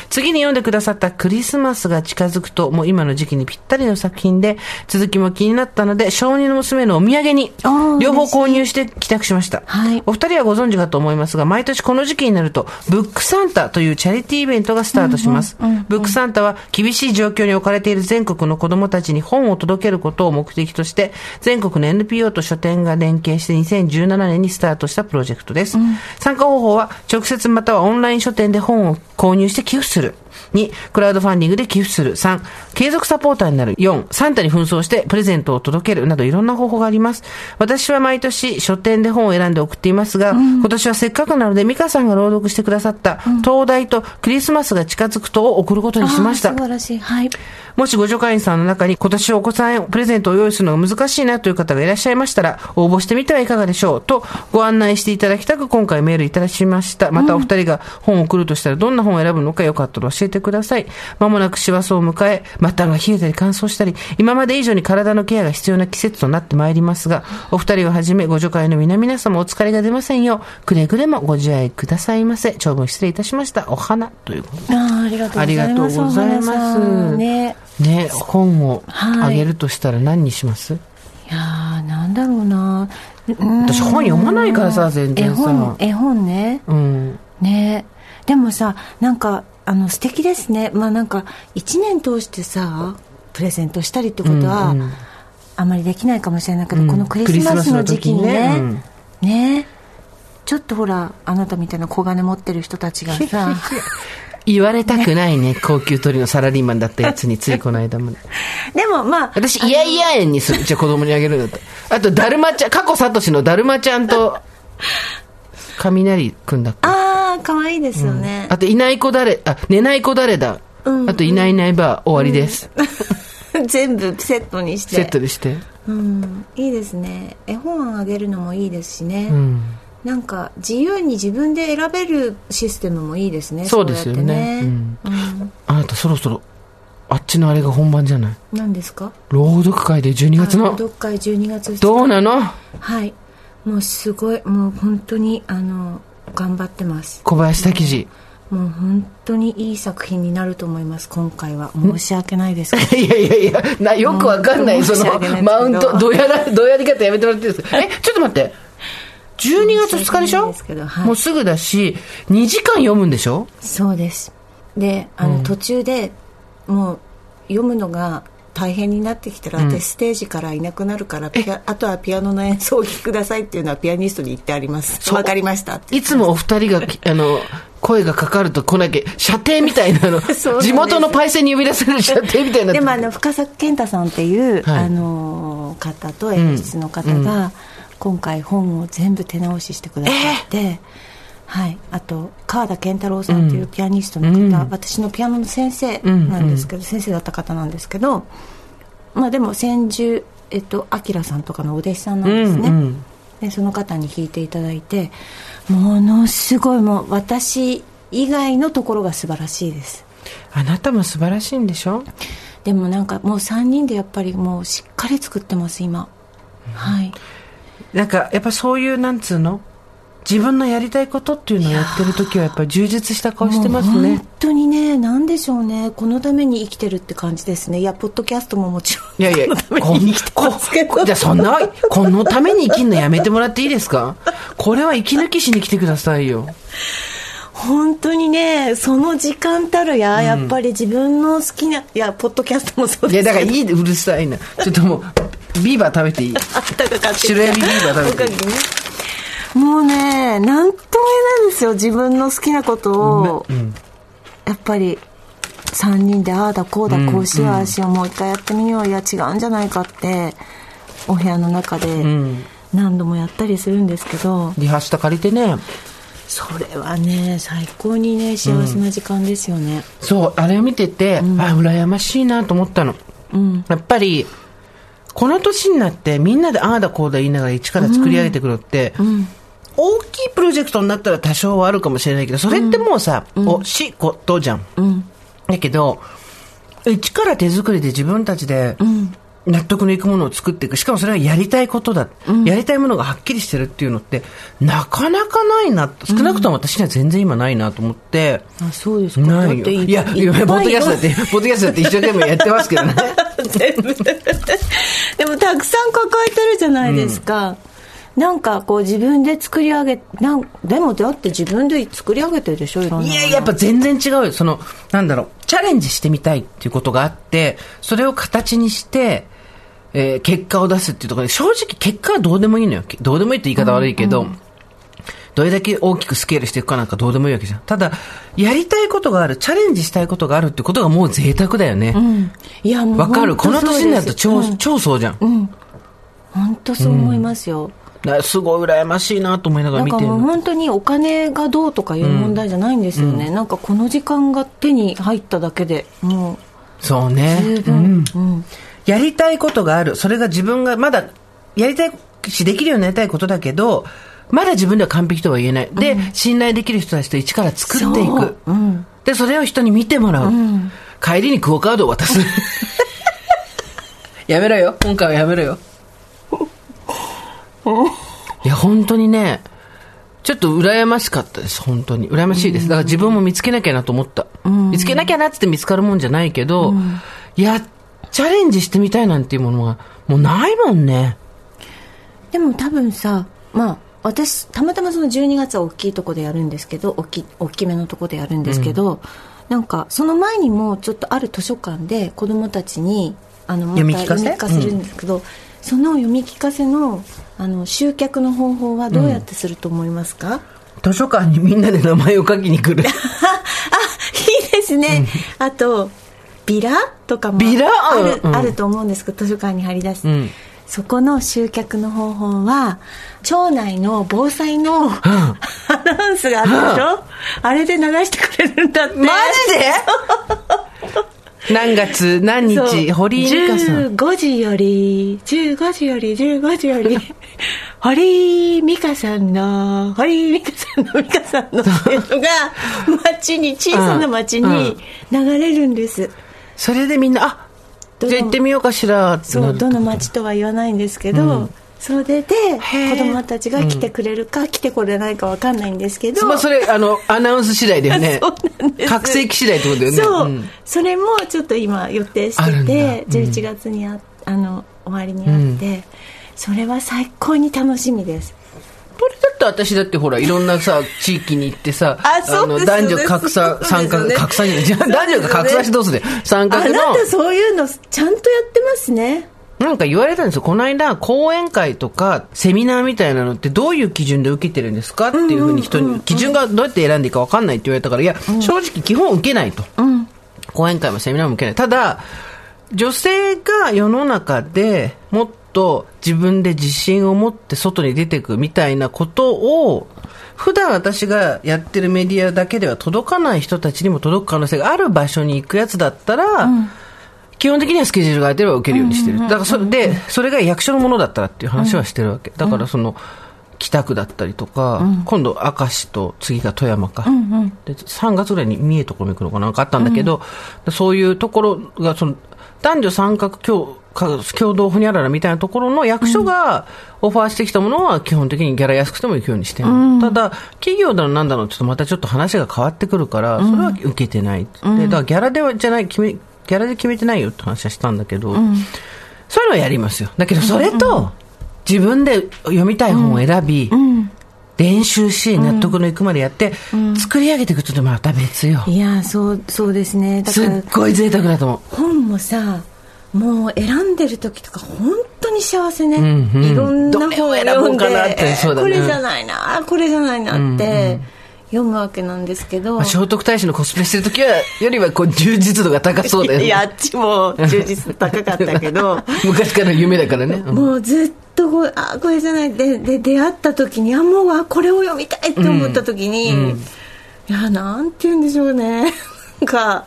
次に読んでくださったクリスマスが近づくと、もう今の時期にぴったりの作品で、続きも気になったので、小児の娘のお土産に両方購入して帰宅しました。はいお二人はご存知かと思いますが、毎年この時期になると、ブックサンタというチャリティーイベントがスタートします。ブックサンタは厳しい状況に置かれている全国の子供たちに本を届けることを目的として、全国の NPO と書店が連携して2017年にスタートしたプロジェクトです。参加方法は、直接またはオンライン書店で本を購入して寄付する。2、クラウドファンディングで寄付する。3、継続サポーターになる。4、サンタに紛争してプレゼントを届ける。などいろんな方法があります。私は毎年書店で本を選んで送っていますが、今年はせっかくなので、美香さんが朗読してくださった、東大とクリスマスが近づくとを送ることにしました素。晴らしいはいもしご助会員さんの中に今年お子さんへプレゼントを用意するのが難しいなという方がいらっしゃいましたら、応募してみてはいかがでしょうとご案内していただきたく今回メールいただきました。またお二人が本を送るとしたらどんな本を選ぶのかよかったら教えてください。まもなく師走を迎え、末端が冷えたり乾燥したり、今まで以上に体のケアが必要な季節となってまいりますが、お二人をはじめご助会の皆々様お疲れが出ませんよう、くれぐれもご自愛くださいませ。長文失礼いたしました。お花。ということで。ありがとうございます。ありがとうございます。お花さんねね、本をはい。あげるとしたら何にします、いやーなんだろうな。うん。私本読まないからさ全然さ。絵本絵本ね。うん。ね。でもさなんかあの素敵ですね。まあなんか1年通してさプレゼントしたりってことは、うんうん。あまりできないかもしれないけど、うん。このクリスマスの時期にねクリね。ちょっとほらあなたみたいな小金持ってる人たちがさ。<laughs> 言われたくないね、高級取りのサラリーマンだったやつについこの間まで。<laughs> でもまあ私、イヤイヤ円にする。じゃあ子供にあげるんだったら。あと、だるまちゃん、過去サトシのだるまちゃんと、<laughs> 雷くんだっけ？ああ可愛いですよね、あと、いない子誰、あ、寝ない子誰だ？うんあと、いないいないば終わりです。<laughs> 全部セットにして。セットでして。うん、いいですね。絵本あげるのもいいですしね、うん。なんか自由に自分で選べるシステムもいいですねそうですよね。やってうん。うん。あなたそろそろ、あっちのあれが本番じゃない？何ですか？朗読会で12月の？どっか12月2日。どうなの？はいもうすごいもう本当にあの頑張ってます。小林滝次。もう本当にいい作品になると思います今回は。申し訳ないですけど。<laughs> いやいやいや、なよくわかんない、うんそのマウント、<laughs> どうやら、どうやり方やめてもらっていいです。かえ、ちょっと待って。12月2日でしょ？ではい。もうすぐだし、2時間読むんでしょ？そうです。であの、途中でもう読むのが大変になってきたら、私ステージからいなくなるからあとはピアノの演奏をお聴きくださいっていうのはピアニストに言ってあります。わかりましたいつもお二人が、<laughs> あの、声がかかると来なきゃ、射程みたいなの。<laughs> 地元のパイセンに呼び出される射程みたいになでもあの深作健太さんっていう、はい。あの方と演出の方が、今回本を全部手直ししてくださって、はい、あと川田健太郎さんっていうピアニストの方、うん。私のピアノの先生なんですけど、先生だった方なんですけど、まあ、でも千住えっと明さんとかのお弟子さんなんですね、うんうん。でその方に弾いていただいてものすごいもう私以外のところが素晴らしいです。あなたも素晴らしいんでしょ？でもなんかもう3人でやっぱりもうしっかり作ってます今、はい。なんか、やっぱそういう、なんつうの？自分のやりたいことっていうのをやってる時はやっぱり充実した顔してますね。本。当にねなんでしょうね。このために生きてるって感じですね。いやポッドキャストももちろん。いやいや、こんここじゃあそんな、このために生きるのやめてもらっていいですか？これは息抜きしに来てくださいよ。本当にねその時間たるや、やっぱり自分の好きないやポッドキャストもそういや、ですけど。だからいい、うるさいな。ちょっともう、ビーバー食べていい？白エビビーバー食べていい？もうねなんとも言えないんですよ自分の好きなことを、やっぱり3人でああだこうだこうしようああしようもう一回やってみよういや違うんじゃないかってお部屋の中でん。何度もやったりするんですけど、リハした借りてね。それはね最高にね幸せな時間ですよね。そう、あれを見てて、あ、羨ましいなと思ったの。うん。やっぱり、この年になってみんなでああだこうだ言いながら一から作り上げてくるって、大きいプロジェクトになったら多少はあるかもしれないけど、それってもうさ、おしいことじゃん。うんだけど、一から手作りで自分たちで納得のいくものを作っていく。しかもそれはやりたいことだ。やりたいものがはっきりしてるっていうのって、なかなかないな。少なくとも私には全然今ないなと思って。あそうですかないよ。いや、いや、ポッドキャストだって、ポッドキャストだって一生懸命やってますけどね。<laughs> でもたくさん抱えてるじゃないですか、なんかこう自分で作り上げなんでもだって自分で作り上げてるでしょいろんないや、やっぱ全然違うよ。その、なんだろう、チャレンジしてみたいっていうことがあって、それを形にして、えー結果を出すっていうところで、正直結果はどうでもいいのよ。どうでもいいって言い方悪いけど、どれだけ大きくスケールしていくかなんかどうでもいいわけじゃん。ただ、やりたいことがある、チャレンジしたいことがあるってことがもう贅沢だよね。いやもうわ、かる？この年になると超、うん超そうじゃん。本当そう思いますよ、だからすごい羨ましいなと思いながらなんか見てるの。もう本当にお金がどうとかいう問題じゃないんですよね、なんかこの時間が手に入っただけでもそうね。うん分、うんやりたいことがある。それが自分がまだやりたいし、できるようになりたいことだけど、まだ自分では完璧とは言えない。で、信頼できる人たちと一から作っていそくう。うんで、それを人に見てもらう。帰りにクオカードを渡す。<laughs> やめろよ。今回はやめろよ。<laughs> いや、本当にね、ちょっと羨ましかったです、本当に。羨ましいです。だから自分も見つけなきゃなと思った。見つけなきゃなって見つかるもんじゃないけど、いや、チャレンジしてみたいなんていうものは、もうないもんね。でも多分さまあ私たまたまその12月は大きいとこでやるんですけど大き大きめのとこでやるんですけど、なんかその前にもちょっとある図書館で子供たちにあのまた読み聞かせるんですけど、その読み聞かせのあの集客の方法はどうやってすると思いますか、図書館にみんなで名前を書きに来る。<laughs> あいいですね、あとビラとかもビラ？ある,、うん。あると思うんですけど図書館に貼り出す、うん。そこの集客の方法は町内の防災のアナウンスがあるでしょ、あれで流してくれるんだって。マジで？何月何日堀井美香さん。15時より15時より15時より <laughs> 堀井美香さんの堀井美香さんの美香さんのっていうのが町に小さな町に流れるんです、それでみんな、あじゃあ行ってみようかしらってそうどの町とは言わないんですけど、それで子供たちが来てくれるか、来てこれないか分かんないんですけど、まあ、それ、あの、アナウンス次第だよね。<laughs> そうなんです。覚醒器次第ってことだよね。そう、ん。それもちょっと今予定してて、うん11月にああの終わりにあって、それは最高に楽しみです。これだって私だってほら、いろんなさ、地域に行ってさ、あの、男女格差、参加、格差じゃない、じゃあ男女が格差してどうする？参画の、あなたそういうのちゃんとやってますねなんか言われたんですよ。この間、講演会とか、セミナーみたいなのってどういう基準で受けてるんですかっていうふうに人に、基準がどうやって選んでいいか分かんないって言われたから、いや、正直基本受けないと。講演会もセミナーも受けない。ただ、女性が世の中でもっと自分で自信を持って外に出ていくみたいなことを、普段私がやってるメディアだけでは届かない人たちにも届く可能性がある場所に行くやつだったら、基本的にはスケジュールが空いてれば受けるようにしてる。だからそれで、それが役所のものだったらっていう話はしてるわけ。だからその、北区だったりとか、今度明石と次が富山か、で3月ぐらいに三重ところに行くのかなんかあったんだけど、そういうところがその男女参画共か共同ほにゃららみたいなところの役所がオファーしてきたものは基本的にギャラ安くても行くようにしてる、ただ企業だのなんだのって言うとまたちょっと話が変わってくるから、それは受けてない、でだからギャラではじゃない決めギャラで決めてないよって話はしたんだけど、そういうのはやりますよ。だけどそれと、自分で読みたい本を選び、練習し、納得のいくまでやって、作り上げていくとまた別よ。いやそうそうですね。だすっごい贅沢だと思う。本もさもう選んでる時とか本当に幸せね、んうん。いろんな本を選ぼ読でうんかなってね。これじゃないなこれじゃないなって読むわけなんですけど、まあ聖徳太子のコスプレしてる時は、よりはこう充実度が高そうだよね。いやあっちも充実高かったけど。<laughs> 昔からの夢だからね。うん。もうずっとこうあこれじゃない。でで出会った時にあもうあこれを読みたいって思った時に、いやなんて言うんでしょうね。<laughs> なんか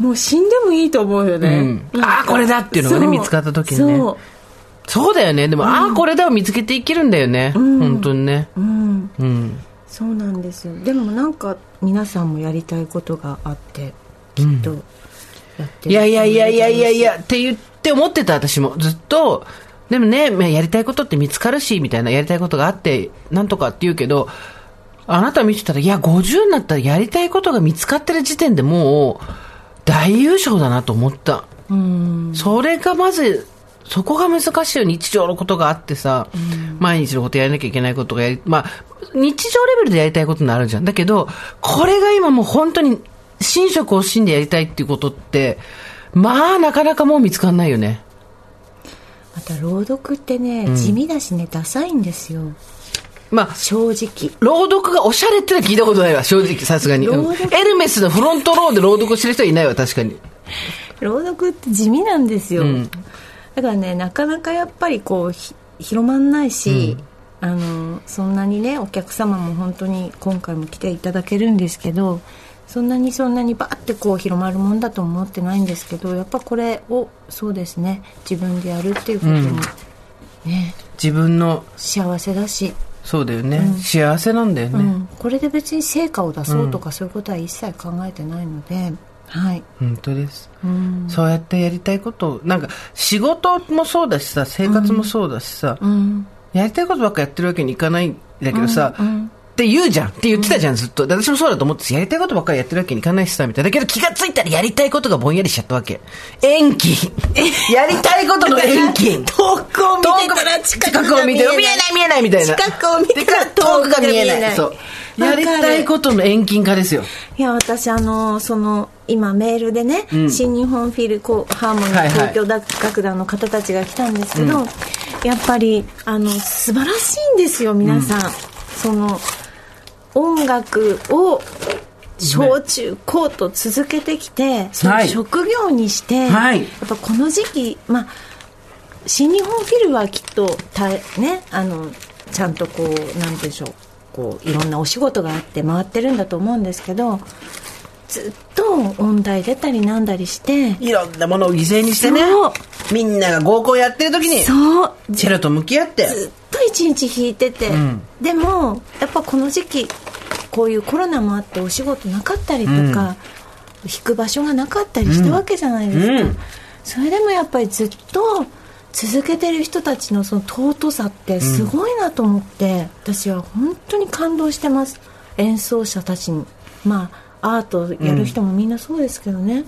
もう死んでもいいと思うよね、うん。なん。かあこれだっていうのがね見つかった時にね。そう。そうだよね。でも、ああ、これだを見つけていけるんだよね。本当にね。うん。うん。そうなんですよ。でもなんか皆さんもやりたいことがあってきっとやってる。いやいやいやいやいやいやって言って思ってた私も。ずっとでもねまあやりたいことって見つかるしみたいなやりたいことがあってなんとかって言うけどあなた見てたらいや50になったらやりたいことが見つかってる時点でもう大優勝だなと思った。うん。それがまずそこが難しいよ日常のことがあってさ、毎日のことやらなきゃいけないことがやり、まあ、日常レベルでやりたいことになるじゃん。だけど、これが今もう本当に、寝食を惜しんでやりたいっていうことって、まあ、なかなかもう見つかんないよね。また朗読ってね、地味だしねダサいんですよまあ、正直朗読がおしゃれってのは聞いたことないわ、正直、さすがに。エルメスのフロントローで朗読してる人はいないわ、確かに。朗読って地味なんですよ、んだからねなかなかやっぱりこうひ広まんないし、あのそんなにねお客様も本当に今回も来ていただけるんですけどそんなにそんなにバーってこう広まるもんだと思ってないんですけどやっぱこれをそうですね自分でやるっていうことも、ね自分の、幸せだし、そうだよね、幸せなんだよね。うん、これで別に成果を出そうとかそういうことは一切考えてないので、はい、本当です。うんそうやってやりたいことを、なんか、仕事もそうだしさ、生活もそうだしさ、うんやりたいことばっかやってるわけにいかないんだけどさ、うんって言うじゃんって言ってたじゃん、ずっと。で私もそうだと思ってたやりたいことばっかりやってるわけにいかないしさ、みたいな。だけど気がついたらやりたいことがぼんやりしちゃったわけ。延期 <laughs> やりたいことの延期 <laughs> 遠くを見てたら近くがを見て、見えない見えないみたいな。近くを見てたら遠くが見えない。そう。やりたいことの遠近化ですよ。いや私あのその今メールでね、新日本フィルコハーモニはいはい。ー東京楽団の方たちが来たんですけど、やっぱりあの素晴らしいんですよ皆さん、その音楽を小中高と続けてきて、そのはい職業にして、はい。やっぱこの時期まあ新日本フィルはきっとたねあのちゃんとこうなんでしょうこういろんなお仕事があって回ってるんだと思うんですけどずっと音大出たりなんだりしていろんなものを犠牲にしてね。みんなが合コンやってる時に、そう。チェロと向き合って。ずっと一日弾いてて、ん。でもやっぱこの時期こういうコロナもあってお仕事なかったりとか、弾く場所がなかったりしたわけじゃないですか、うん。それでもやっぱりずっと続けてる人たちのその尊さってすごいなと思って、私は本当に感動してます。演奏者たちに。まあアートやる人もみんなそうですけどね、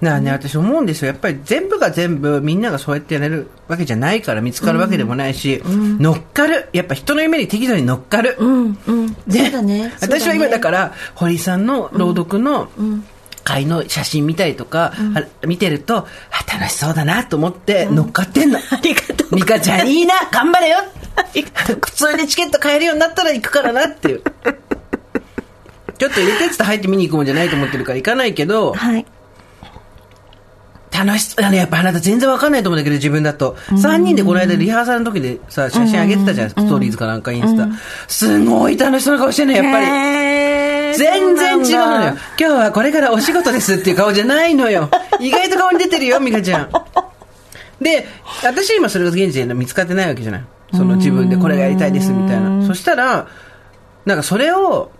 なあね、私思うんですよ。やっぱり全部が全部みんながそうやってやれるわけじゃないから見つかるわけでもないし、乗っかる。やっぱ人の夢に適度に乗っかる。うん。うん。そうだね。私は今だらから、堀井さんの朗読の会の写真見たりとか、あ見てると、楽しそうだなと思って乗っかってんの。ありがとうミカちゃんいいな、頑張れよ普通にチケット買えるようになったら行くからなっていう。ちょっと入れてって入って見に行くもんじゃないと思ってるから行かないけど、はい楽しそう。あの、やっぱあなた全然わかんないと思うんだけど、自分だと。3人でこの間リハーサルの時でさ、写真上げてたじゃん、ストーリーズかなんかインスタ。すごい楽しそうな顔してんの、やっぱり。り全然違うのよ。今日はこれからお仕事ですっていう顔じゃないのよ。<laughs> 意外と顔に出てるよ、美香ちゃん。で、私今それが現時点で見つかってないわけじゃない？その自分でこれがやりたいですみたいな。そしたら、なんかそれを、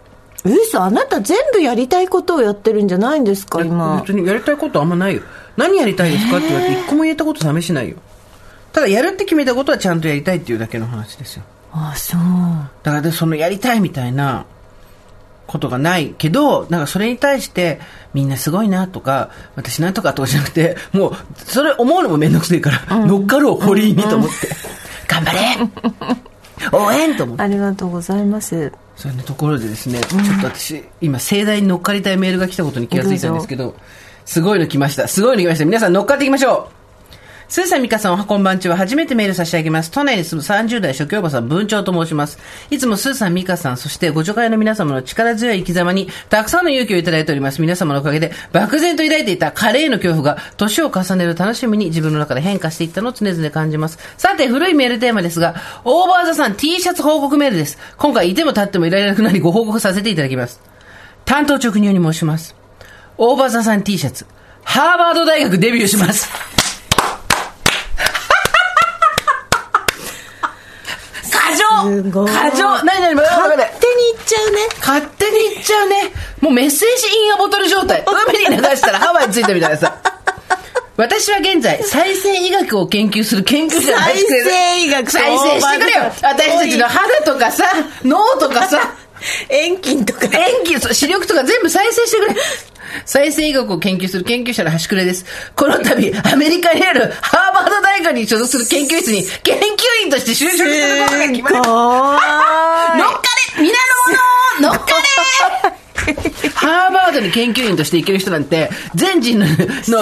嘘あなた全部やりたいことをやってるんじゃないんですか今別にやりたいことあんまないよ。何やりたいですかって言われて一個も言えたこと試しないよ。ただやるって決めたことはちゃんとやりたいっていうだけの話ですよ。あそうだからでそのやりたいみたいなことがないけど、なんかそれに対してみんなすごいなとか、私なんとかとかじゃなくて、もうそれ思うのもめんどくせえから、乗っかろう堀井にと思って、頑張れ。応援と思って。ありがとうございます。そんなところでですね、ちょっと私、今盛大に乗っかりたいメールが来たことに気がついたんですけど、すごいの来ました。すごいの来ました。皆さん乗っかっていきましょうスーさん、ミカさん、おはこんばんちは。初めてメール差し上げます。都内に住む30代初級おばさん、文鳥と申します。いつもスーさん、ミカさん、そしてご助会の皆様の力強い生き様に、たくさんの勇気をいただいております。皆様のおかげで、漠然と抱いていたカレーの恐怖が、年を重ねる楽しみに自分の中で変化していったのを常々感じます。さて、古いメールテーマですが、オーバーザさん T シャツ報告メールです。今回、いても立ってもいられなくなり、ご報告させていただきます。担当直入に申します。オーバーザさん T シャツ、ハーバード大学デビューします。過剰すごい過剰何何勝手に言っちゃうね勝手に言っちゃうね。もうメッセージインアボトル状態。<laughs> 海に流したらハワイ着いたみたいなさ。私は現在、再生医学を研究する研究者の再生医学再生してくれよ私たちの肌とかさ、脳とかさ、遠近とか演技、そう視力とか全部再生してくれ。再生医学を研究する研究者の端くれです。この度、アメリカにあるハーバード大学に所属する研究室に研究員として就職することが決まりました。乗っかれ皆の者乗っかれハーバードに研究員としていける人なんて、全人のの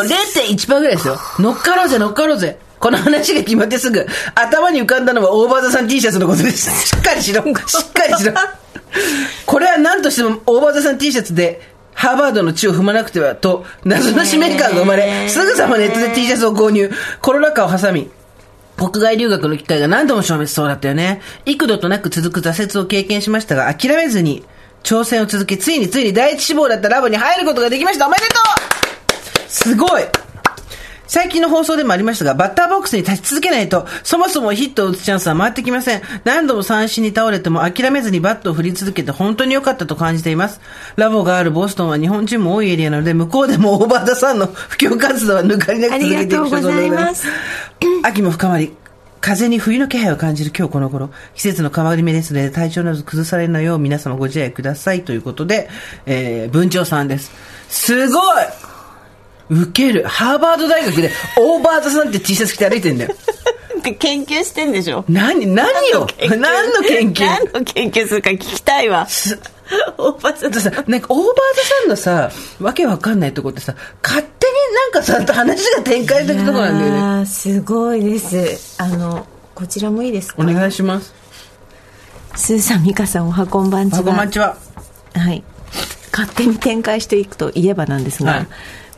0.1%ぐらいですよ。乗っかろうぜ、乗っかろうぜ。この話が決まってすぐ、頭に浮かんだのはオーバーザさん T シャツのことです。しっかりしろ。しっかりしろ。これは何としてもオーバーザさん T シャツで、ハーバードの地を踏まなくてはと、謎の使命感が生まれ、すぐさまネットで T シャツを購入。コロナ禍を挟み、国外留学の機会が何度も消滅そうだったよね。幾度となく続く挫折を経験しましたが、諦めずに挑戦を続け、ついについに第一志望だったラボに入ることができました。おめでとうすごい最近の放送でもありましたが、バッターボックスに立ち続けないと、そもそもヒットを打つチャンスは回ってきません。何度も三振に倒れても諦めずにバットを振り続けて本当に良かったと感じています。ラボがあるボストンは日本人も多いエリアなので、向こうでもオーバーザさんの布教活動は抜かりなく続けていくありがとうございます。<clears throat> 秋も深まり、風に冬の気配を感じる今日この頃、季節の変わり目ですので、体調など崩されないよう皆様ご自愛くださいということで、えー、文鳥さんです。すごいウケる。ハーバード大学でオーバーザさんって T シャツ着て歩いてんだよ。<laughs> 研究してんでしょ？何、何を何の研究？何の研究？するか聞きたいわ。おばさんだってさ、なんかオーバーザさんのさ、わけわかんないとこってさ、勝手になんかさ、話が展開してとこなんだよね。あーすごいです。あの、こちらもいいですか？お願いします。スーさん、ミカさん、おはこんばんちは。あこんばんちは。はい。勝手に展開していくといえばなんですが、はい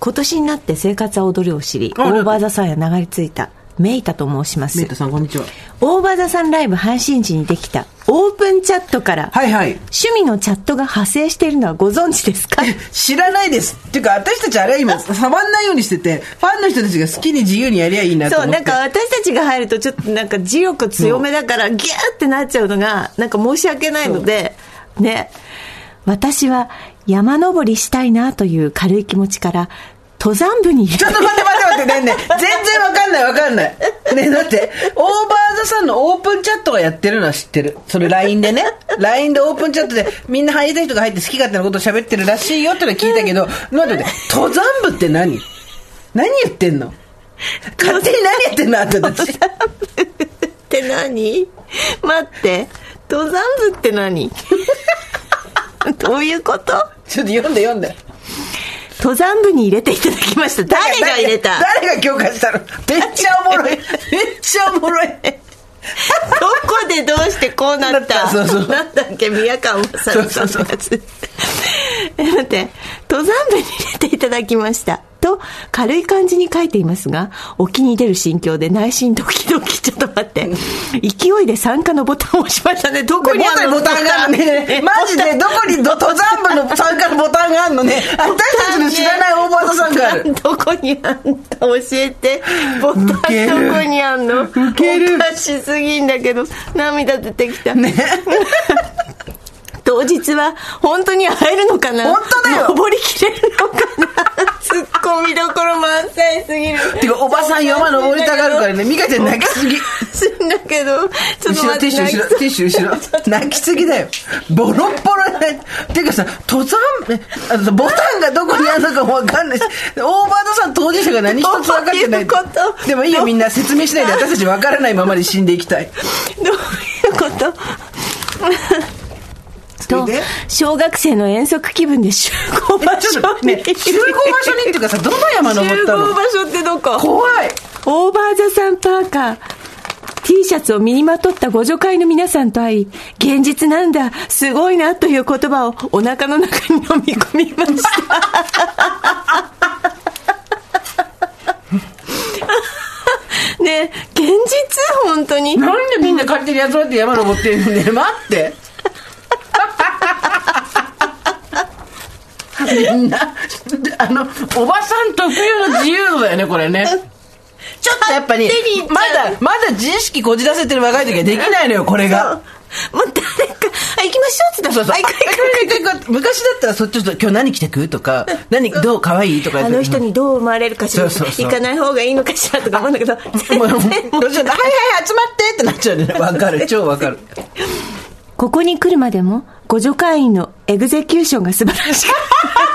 今年になって生活は踊るを知り、あオーバーザさんへ流れ着いたメイタと申しますメイ。トさん、こんにちは。オーバーザさんライブ配信時にできたオープンチャットから、はいはい。趣味のチャットが派生しているのはご存知ですか？知らないです。っていうか、私たちあれは今、触んないようにしてて、ファンの人たちが好きに自由にやりゃいいなとそう、思って。なんか私たちが入るとちょっとなんか磁力強めだからギューってなっちゃうのが、なんか申し訳ないので、ね。私は山登りしたいなという軽い気持ちから、登山部にちょっと待って待って待って、ねえねえ。全然わかんないわかんない。ねえだって、オーバーザさんのオープンチャットがやってるのは知ってる。それ LINE でね。LINE でオープンチャットでみんな入りたい人が入って好き勝手なことを喋ってるらしいよってのは聞いたけど、待って待って、登山部って何？何言ってんの？勝手に何やってんの？あんたたち。って何？待って、登山部って何？<laughs> どういうこと？ちょっと読んで読んで。登山部に入れていただきました。誰が入れた？誰が許可したの？めっちゃおもろい。めっちゃおもろい。どこでどうしてこうなった？そうそうなんだっけ宮川さんのやつ。え待って。登山部に入れていただきましたと軽い感じに書いていますが沖に出る心境で内心ドキドキちょっと待って。勢いで参加のボタンを押しましたね。どこにあるの？ボタンがあるのね。<laughs> マジでどこにど登山部の参加のボタンがあるのね。私たちの知らないオーバーザさんがある。どこにあんた教えて。ボタンどこにあんの？おかしすぎんだけど涙出てきた、ね。<laughs> 当日は本当に会えるのかな？本当だよ登りきれるのかな？ツッコミどころ満載すぎるてか、おばさん山登りたがるからね、ミカちゃん泣きすぎ。すんだけどちょっと後ろ、ティッシュ後ろ、ティッシュ後ろ。泣きすぎだよ。ボロッボロね。てかさ、登山、えあのボタンがどこにあるのかもわかんないし、オーバードさん当事者が何一つ分かってない。でもいいよ、みんな説明しないで私たち分からないままで死んでいきたい。どういうこと？と小学生の遠足気分で集合場所ちょっとね、集合場所にっていうかさ、どの山登集ったの？合場所ってどこ？怖い。オーバーザさんパーカー。T シャツを身にまとったご助会の皆さんと会い現実なんだ。すごいなという言葉をお腹の中に飲み込みました。<laughs> ねえ現実？本当に。なんでみんな勝手に集まって山登ってんのね？待って。みんな、あの、おばさん特有の自由度だよね、これね。ちょっとやっぱりまだ、まだ自意識こじらせてる若い時はできないのよ、これが。もう誰かあ行きましょうっつったらそうそう。昔だったら、そっちょっと今日何着てく？とか、何、どう、可愛い？とかあの人にどう思われるかしらそうそうそう行かない方がいいのかしらとか思うんだけどはいはい、集まってってなっちゃうね。わかる、超わかる。ここに来るまでも、ご助会員のエグゼキューションが素晴らしい。も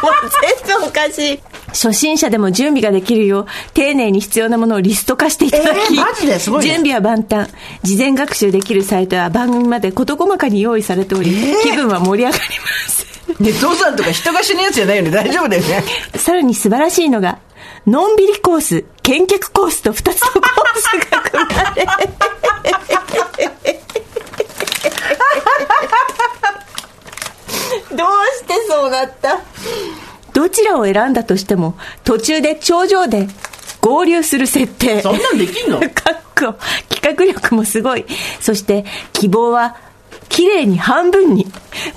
う全部おかしい。初心者でも準備ができるよう、丁寧に必要なものをリスト化していただき、えーマジで？すごいね準備は万端。事前学習できるサイトは番組まで事細かに用意されており、えー気分は盛り上がります。ね、登山とか人が死ぬやつじゃないよね。大丈夫だよね。さらに素晴らしいのが、のんびりコース、見客コースと2つのコースが組まれ。<laughs> どうしてそうなった？どちらを選んだとしても、途中で頂上で合流する設定。そんなんできんの？かっこ、企画力もすごい。そして、希望は、綺麗に半分に。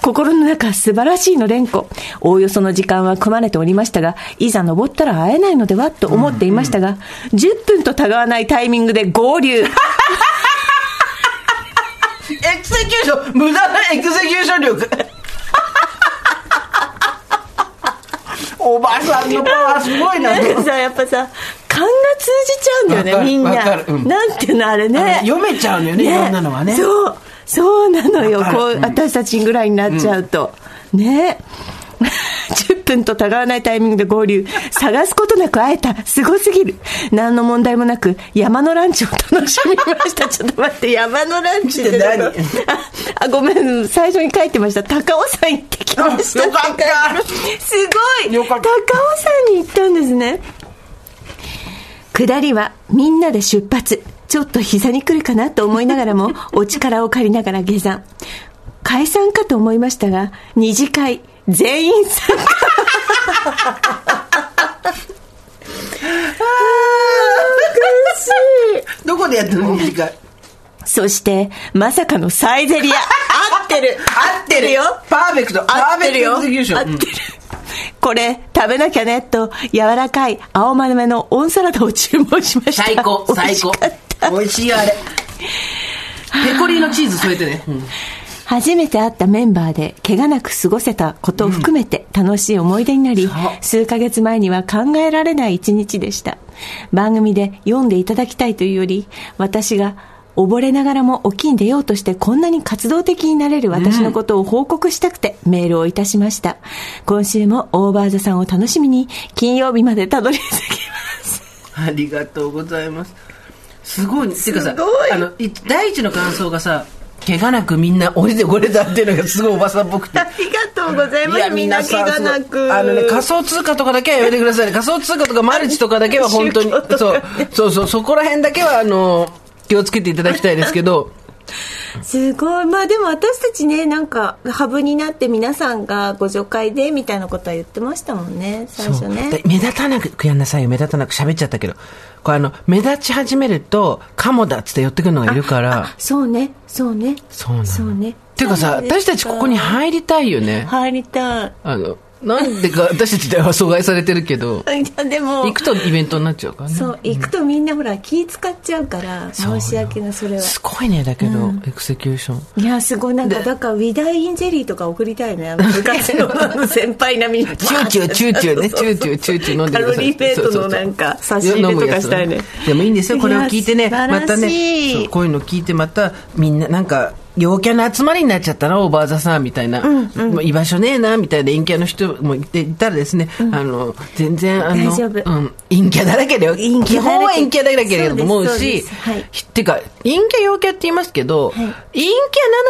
心の中素晴らしいの連呼。おおよその時間は組まれておりましたが、いざ登ったら会えないのではと思っていましたが、10分とたがわないタイミングで合流。<laughs> エクセキューション無駄なエクセキューション力おばさんのパワーすごいななんかさ、やっぱさ、勘が通じちゃうんだよね、みんな。うんなんていうの、あれあね。の読めちゃうのよねいろんなのはねそう、そうなのよ、こう、私たちぐらいになっちゃうと。ね。<laughs> 10分とたがわないタイミングで合流。探すことなく会えた。すごすぎる。何の問題もなく、山のランチを楽しみました。ちょっと待って、山のランチって何？ああ、ごめん、最初に書いてました。高尾山行ってきました。あよかったすごい高尾山に行ったんですね。下りはみんなで出発。ちょっと膝に来るかなと思いながらも、<laughs> お力を借りながら下山。解散かと思いましたが、二次会、全員参加。どこでやってるの二次会そして、まさかのサイゼリア。合ってる。合ってる。よ。パーフェクト。パ合ってるよ。合ってる。これ、食べなきゃね、と、柔らかい青豆めのオンサラダを注文しました。最高美最高。美味しいよあれ。ペコリーノチーズ添えてね、うん初めて会ったメンバーで怪我なく過ごせたことを含めて楽しい思い出になり、そう。数ヶ月前には考えられない一日でした。番組で読んでいただきたいというより私が溺れながらも沖に出ようとしてこんなに活動的になれる私のことを報告したくてメールをいたしました、今週もオーバーザさんを楽しみに金曜日までたどり着きます。ありがとうございます。すごい。ねてかさすごいあのい第一の感想がさ怪我なくみんな降りてこれたっていうのがすごいおばさんっぽくて。<laughs> ありがとうございます。みんな怪我なく。あのね、仮想通貨とかだけはやめてくださいね。仮想通貨とかマルチとかだけは本当に <laughs> そう、そうそう、そこら辺だけは、あの、気をつけていただきたいですけど、すごい。まあでも私たちね、なんか、ハブになって皆さんがご助会で、みたいなことは言ってましたもんね、最初ねで。目立たなくやんなさいよ目立たなく喋っちゃったけどこれあの目立ち始めるとカモだっつって寄ってくるのがいるからそうね、そうね。そうなのそうね。っていうかさ私たちここに入りたいよね入りたい。あのなんでか私たちでは疎外されてるけど <laughs> でも、行くとイベントになっちゃうからね。そう、行くとみんなほら、気使っちゃうから、申し訳ない、それは。すごいねだけど、エクセキューション。いや、すごい、なんか、だから、ウィダインゼリーとか送りたいね。<laughs> あの部活の先輩並みに。チューチューチューチューね。<laughs> チューチューチューチュー飲んでカロリーメイトのなんか差し入れとかしたいね。でもいいんですよ。これを聞いてねまたねこういうの聞いてまたみんななんか陽キャの集まりになっちゃったな OVER THE SUN みたいな、もう居場所ねえなみたいな陰キャの人もいていたらですね、あの全然あの大丈夫。うん、陰キャだらけだよ。基本は陰キャだらけだと思うしうはい。ひってか陰キャ陽キャって言いますけど、陰キャ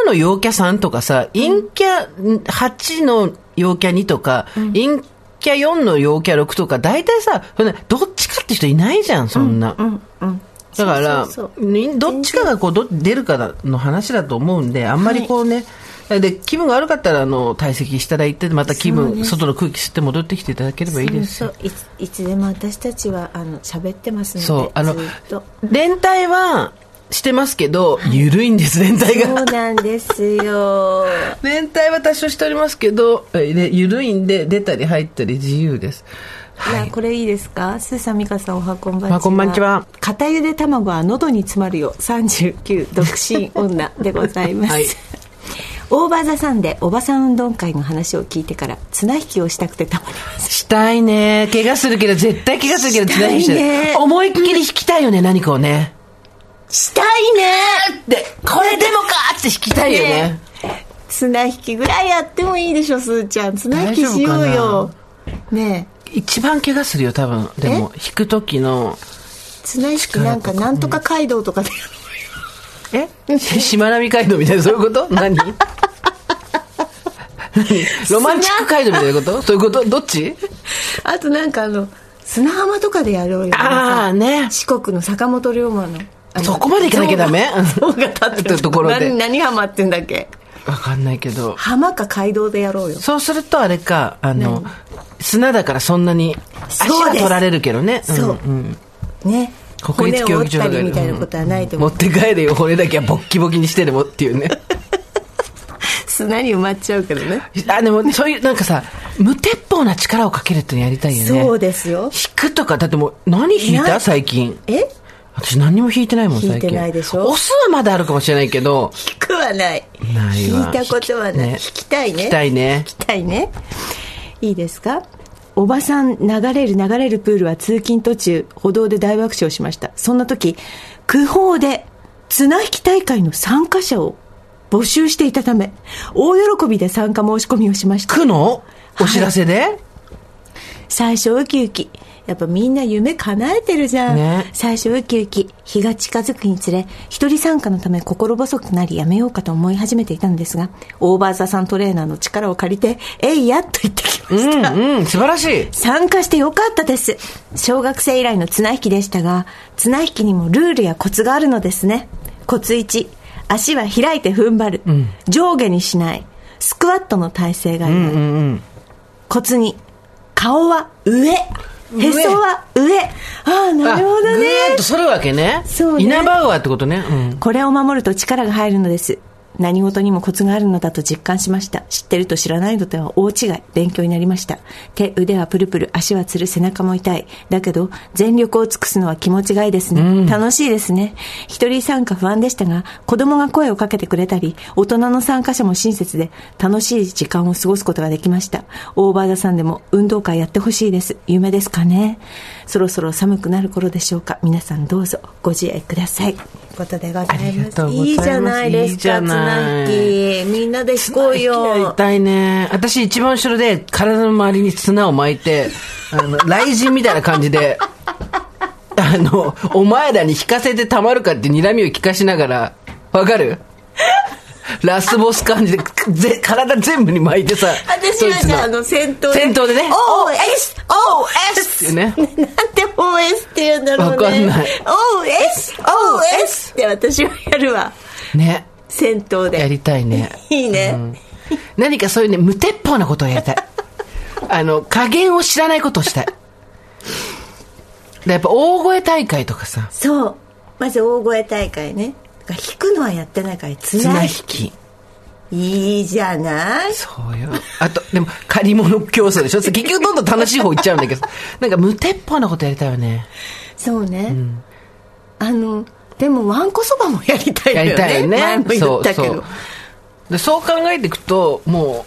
7の陽キャ3とかさ陰キャ8の陽キャ2とか、陰キャ4の陽キャ6とか大体さどっちかって人いないじゃんそんな、うん、うん。だからどっちかがこうど出るかの話だと思うんであんまりこうね、で気分が悪かったらあの退席していただいてまた気分外の空気吸って戻ってきていただければいいですよ。いつでも私たちはあの喋ってますのでそう。あの連帯はしてますけど、緩いんです連帯が。そうなんですよ。<laughs> 連帯は多少しておりますけど、緩いんで出たり入ったり自由です。はい。いやこれいいですか？スーさん美香さんおはこんばんちは。おはこんばんちは。片ゆで卵は喉に詰まるよ。39独身女でございます、はい。オーバーザさんでおばさん運動会の話を聞いてから綱引きをしたくてたまりませんしたいね。怪我するけど、絶対怪我するけど、したいね綱引きして思いっきり引きたいよね、何かをね。したいね。で、これでもかって引きたいよね。綱引きぐらいやってもいいでしょすーちゃん。綱引きしようよ。ね一番怪我するよ、多分。でも、引く時の、え綱引きなんかなんとか街道とかで。え？しまなみ海道みたいな、そういうこと？<laughs> 何？何？ロマンチック街道みたいなこと？そういうこと？どっち？あとなんかあの砂浜とかでやろうよ。ああね。四国の坂本龍馬の。そこまで行かなきゃダメ？<laughs> 象が立ってる。ところで。何何浜ってんだっけ？わかんないけど。浜か街道でやろうよ。そうするとあれかあの砂だからそんなに足は取られるけどね。そう、ん。ね。国立競技場みたいなことはないと思う、持って帰れよ。骨だけはボッキボキにしてでもっていうね。<laughs> 砂に埋まっちゃうけどね。あでもそういうなんかさ無鉄砲な力をかけるってのやりたいよね。そうですよ。引くとかだってもう何引いなた最近？え？私何にも引いてないもん最近。引いてないでしょ？オスはまだあるかもしれないけど。引くはない。ないわ。引いたことはない、ね。引きたいね。引きたいね。たいね。いいですか？おばさん流れる流れるプールは通勤途中歩道で大爆笑しました。そんな時空砲で綱引き大会の参加者を募集していたため大喜びで参加申し込みをしました。区の？お知らせで、最初ウキウキやっぱみんな夢叶えてるじゃん、ね。最初ウキウキ日が近づくにつれ一人参加のため心細くなりやめようかと思い始めていたのですがオーバーザさんトレーナーの力を借りて「えいや!」と言ってきました、うんうん素晴らしい。参加してよかったです。小学生以来の綱引きでしたが綱引きにもルールやコツがあるのですね。コツ1足は開いて踏ん張る、上下にしない。スクワットの体勢がある、うんうんコツ2顔は上へそは上。ああなるほどあぐねーっと反るわけね。そうね。イナバウアーってことね、うん、これを守ると力が入るのです何事にもコツがあるのだと実感しました。知ってると知らないのとは大違い。勉強になりました。手腕はプルプル。足はつる背中も痛い。だけど全力を尽くすのは気持ちがいいですね、楽しいですね。一人参加不安でしたが子供が声をかけてくれたり大人の参加者も親切で楽しい時間を過ごすことができました。オーバーザさんでも運動会やってほしいです。夢ですかね。そろそろ寒くなる頃でしょうか。皆さんどうぞご自愛くださいことでございます。います。いいじゃないですか綱引きみんなで引こうよ。たいね私一番後ろで体の周りに綱を巻いて <laughs> あの雷神みたいな感じで <laughs> あのお前らに引かせてたまるかって睨みを聞かしながらわかる？ラスボス感じでぜ体全部に巻いてさ私はじゃああの先頭で。先頭でね。OS! <laughs> っていうね OS! って言うんだろうね。わかんない。OS! OS! っ？て私はやるわ。ね。先頭で。やりたいね。いいね、何かそういうね無鉄砲なことをやりたい。<laughs> あの加減を知らないことをしたい。でやっぱ大声大会とかさ。そう。まず大声大会ね。引くのはやってないから綱綱引きいいじゃない。そうよ。あとでも借り物競争でしょ？<laughs> 結局どんどん楽しい方行っちゃうんだけど。なんか無鉄砲なことやりたいよね。そうね、あのでもわんこそばもやりたいよね。やりたいよね。前も言ったけど。そうそう。でそう考えていくとも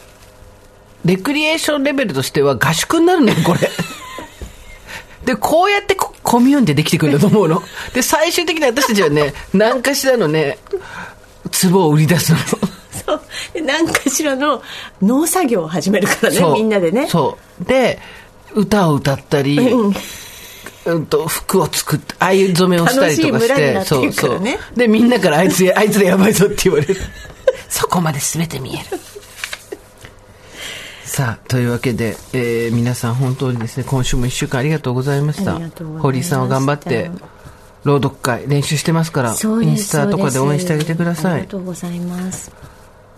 うレクリエーションレベルとしては合宿になるのよこれ。でこうやってココミューンでできてくるんだと思うの。で最終的に私たちはね何かしらのね壺を売り出すのそう。で何かしらの農作業を始めるからねそう。みんなでね。そう。で歌を歌ったり、うん。と服を作ってああいう染めをしたりとかしてなっていくからね。でみんなからあいつあいつらやばいぞって言われる。<laughs> そこまで全て見える。さあというわけで、えー皆さん本当にですね今週も1週間ありがとうございました。堀井さんは頑張って朗読会練習してますからインスタとかで応援してあげてくださありいがとうございます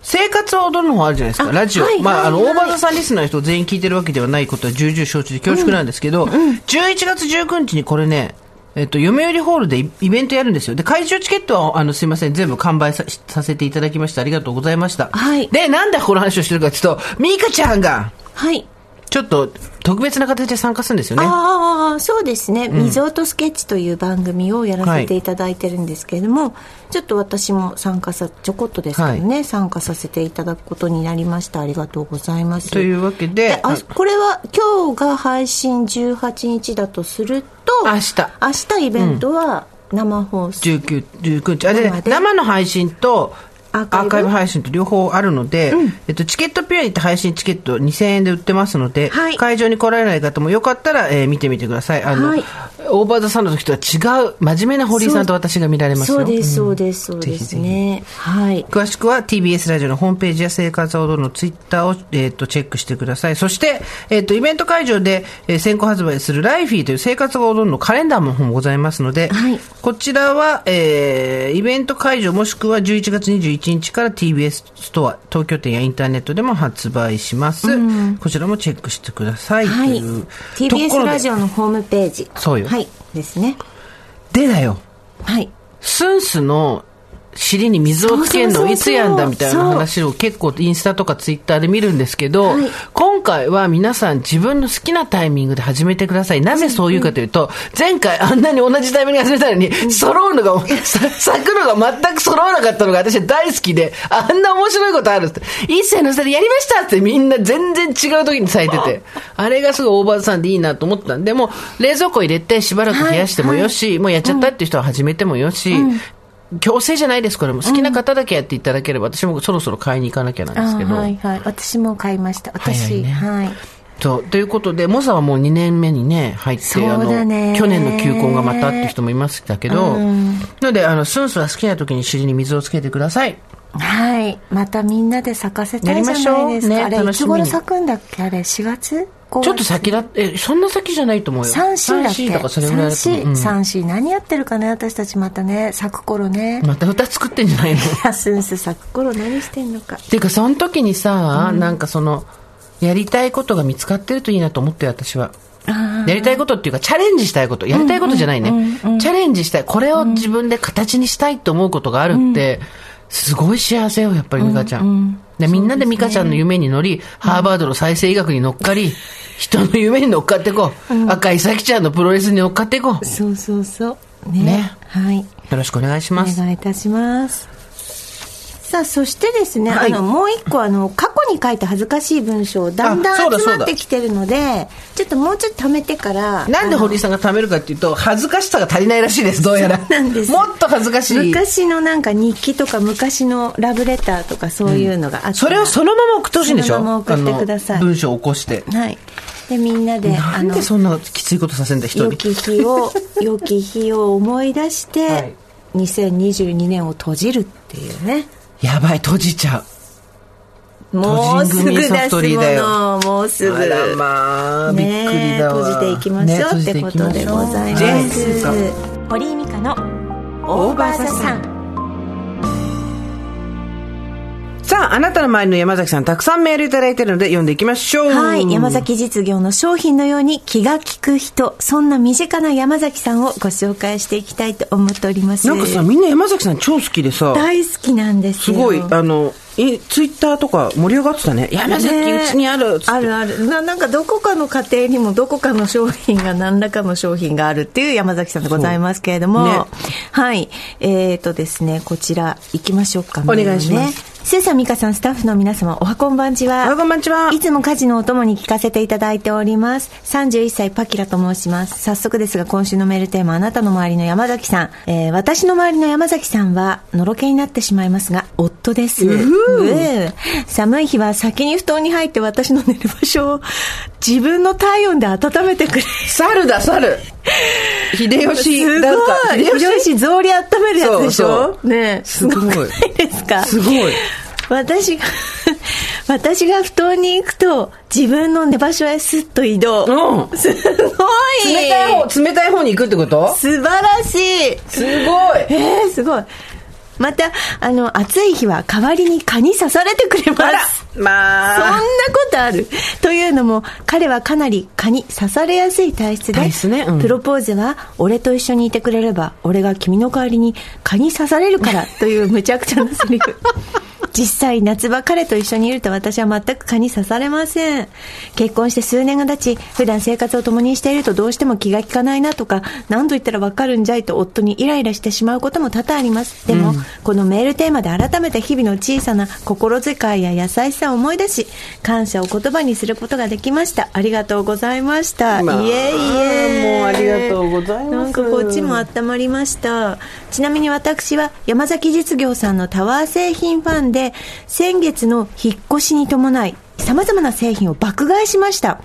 生活は踊るの方あるじゃないですかあラジオ、はいまあ、あの大場さんリスナーの人全員聞いてるわけではないことは重々承知で恐縮なんですけど、11月19日にこれねえっと、読売ホールでイイベントやるんですよ。で、会場チケットは、あの、すいません、全部完売ささせていただきました。ありがとうございました。はいで、なんでこの話をしてるかっていうと、ミカちゃんが、はいちょっと、特別な形で参加するんですよね。ああそうですね「水音スケッチ」という番組をやらせていただいてるんですけれども、ちょっと私も参加さちょこっとですけどね、参加させていただくことになりました。ありがとうございます。というわけであこれは今日が配信18日だとすると明日。明日イベントは生放送、19、19日。あ、で。生の配信と、アーカイブ？配信と両方あるので、えっと、チケットピュアにって配信チケット2000円で売ってますので、はい。会場に来られない方もよかったら、えー見てみてください。あの、はい。オーバーザさんの時とは違う、真面目な堀井さんと私が見られますよ。そうですそううんですそうですね。はい。詳しくは TBS ラジオのホームページや生活を踊るのツイッターを、えー、とチェックしてください。そして、えっ、と、イベント会場で、えー先行発売するライフィーという生活が踊るのカレンダーもございますので、はい。こちらは、えーイベント会場もしくは11月21日から TBS ストア、東京店やインターネットでも発売します。こちらもチェックしてください。はい。TBS ラジオのホームページ。そうよ。はい。ですね。でだよ。はい。スンスの尻に水をつけるのいつやんだみたいな話を結構インスタとかツイッターで見るんですけど、はい。今回は皆さん自分の好きなタイミングで始めてください。なぜそう言うかというと、前回あんなに同じタイミングで始めたのに、揃うのが、さ咲くのが全く揃わなかったのが私は大好きで、あんな面白いことあるって、一斉の下でやりましたってみんな全然違う時に咲いてて、あ。れがすごいオーバーズさんでいいなと思ったんで、もう冷蔵庫入れてしばらく冷やしてもよし、もうやっちゃったっていう人は始めてもよし、強制じゃないです、これも。好きな方だけやっていただければ、私もそろそろ買いに行かなきゃなんですけど。あはいはい。私も買いました。私ね。はい。そう。ということで、モサはもう2年目にね、入って、あの、去年の休校がまたって人もいましたけど、なので、あの、スンスは好きな時に尻に水をつけてください。はい。またみんなで咲かせたいじゃないですか、ねあれいつ頃咲くんだっけ？あれ4月5月？ちょっと先だえ、そんな先じゃないと思うよ。3C だっけ？3C とかそれぐらいだと思う。うん 3C 何やってるかね？私たちまたね咲く頃ねまた歌作ってんじゃないの？<laughs> やすんす咲く頃何してんのかっていうか、その時にさ、なんかその、やりたいことが見つかってるといいなと思って、私は。やりたいことっていうか、チャレンジしたいこと。やりたいことじゃないね。チャレンジしたい。これを自分で形にしたいと思うことがあるって、すごい幸せよ、やっぱり美香ちゃん。でみんなで美香ちゃんの夢に乗り、ハーバードの再生医学に乗っかり、人の夢に乗っかっていこう。赤井咲ちゃんのプロレスに乗っかっていこう。そうそうそうねねはいよろしくお願いしおます。願いいたしますさあそしてですね、はい。あのもう一個あの過去に書いた恥ずかしい文章だんだんだ集まってきてるのでちょっともうちょっと貯めてからなんで堀井さんが貯めるかっていうと、恥ずかしさが足りないらしいです、どうやら。なんです。もっと恥ずかしい。昔のなんか日記とか昔のラブレターとかそういうのがあったら、それをそのまま送ってほしいんでしょ？そのまま送ってください。文章を起こして。はい。でみんなであのなんでそんなきついことさせんだ、人に。良き日を良き日を思い出して、<laughs> はい。2022年を閉じるっていうねやばい、閉じちゃう。もうすぐ出すものもうすぐ。あらまあ、びっねくりだわ。閉じていきましょう、ってことでございます、堀井美香のオーバーザさんさあ、あなたの周りの山崎さん、たくさんメールいただいてるので読んでいきましょう。はい。山崎実業の商品のように気が利く人、そんな身近な山崎さんをご紹介していきたいと思っております。なんかさ、みんな山崎さん超好きでさ、大好きなんですよ。すごい、あの、いツイッターとか盛り上がってたね。山崎、ねうちにあるあるあるななんかどこかの家庭にもどこかの商品が何らかの商品があるっていう山崎さんでございますけれども、ねはいえーとですねこちら行きましょうかお願いしますねスーさん、ミカさん、スタッフの皆様、おはこんばんちは。おはこんばんちはいつも家事のお供に聞かせていただいております。31歳、パキラと申します。早速ですが、今週のメールテーマ、あなたの周りの山崎さん。えー私の周りの山崎さんは、のろけになってしまいますが、夫です。うー寒い日は先に布団に入って私の寝る場所を自分の体温で温めてくれ。猿だ、猿。秀吉、すごい。秀吉？草履温めるやつでしょ？そうねえ。すごいですか？すごい。私が、<laughs> 私が布団に行くと、自分の寝場所へスッと移動。うん。すごい。冷たい方、冷たい方に行くってこと？素晴らしい。すごい。えー、すごい。また、あの、暑い日は代わりに蚊に刺されてくれます。そんなまあ。ことある。というのも、彼はかなり蚊に刺されやすい体質で、体質ねうんプロポーズは、俺と一緒にいてくれれば、俺が君の代わりに蚊に刺されるから、という無茶苦茶なセリフ。実際、夏場彼と一緒にいると私は全く蚊に刺されません。結婚して数年が経ち、普段生活を共にしているとどうしても気が利かないなとか、何度言ったらわかるんじゃいと夫にイライラしてしまうことも多々あります。でも、このメールテーマで改めて日々の小さな心遣いや優しさを思い出し、感謝を言葉にすることができました。ありがとうございました。まあいえいえ。もうありがとうごございます。なんかこっちも温まりました。ちなみに私は山崎実業さんのタワー製品ファンで、先月の引っ越しに伴い、様々な製品を爆買いしました。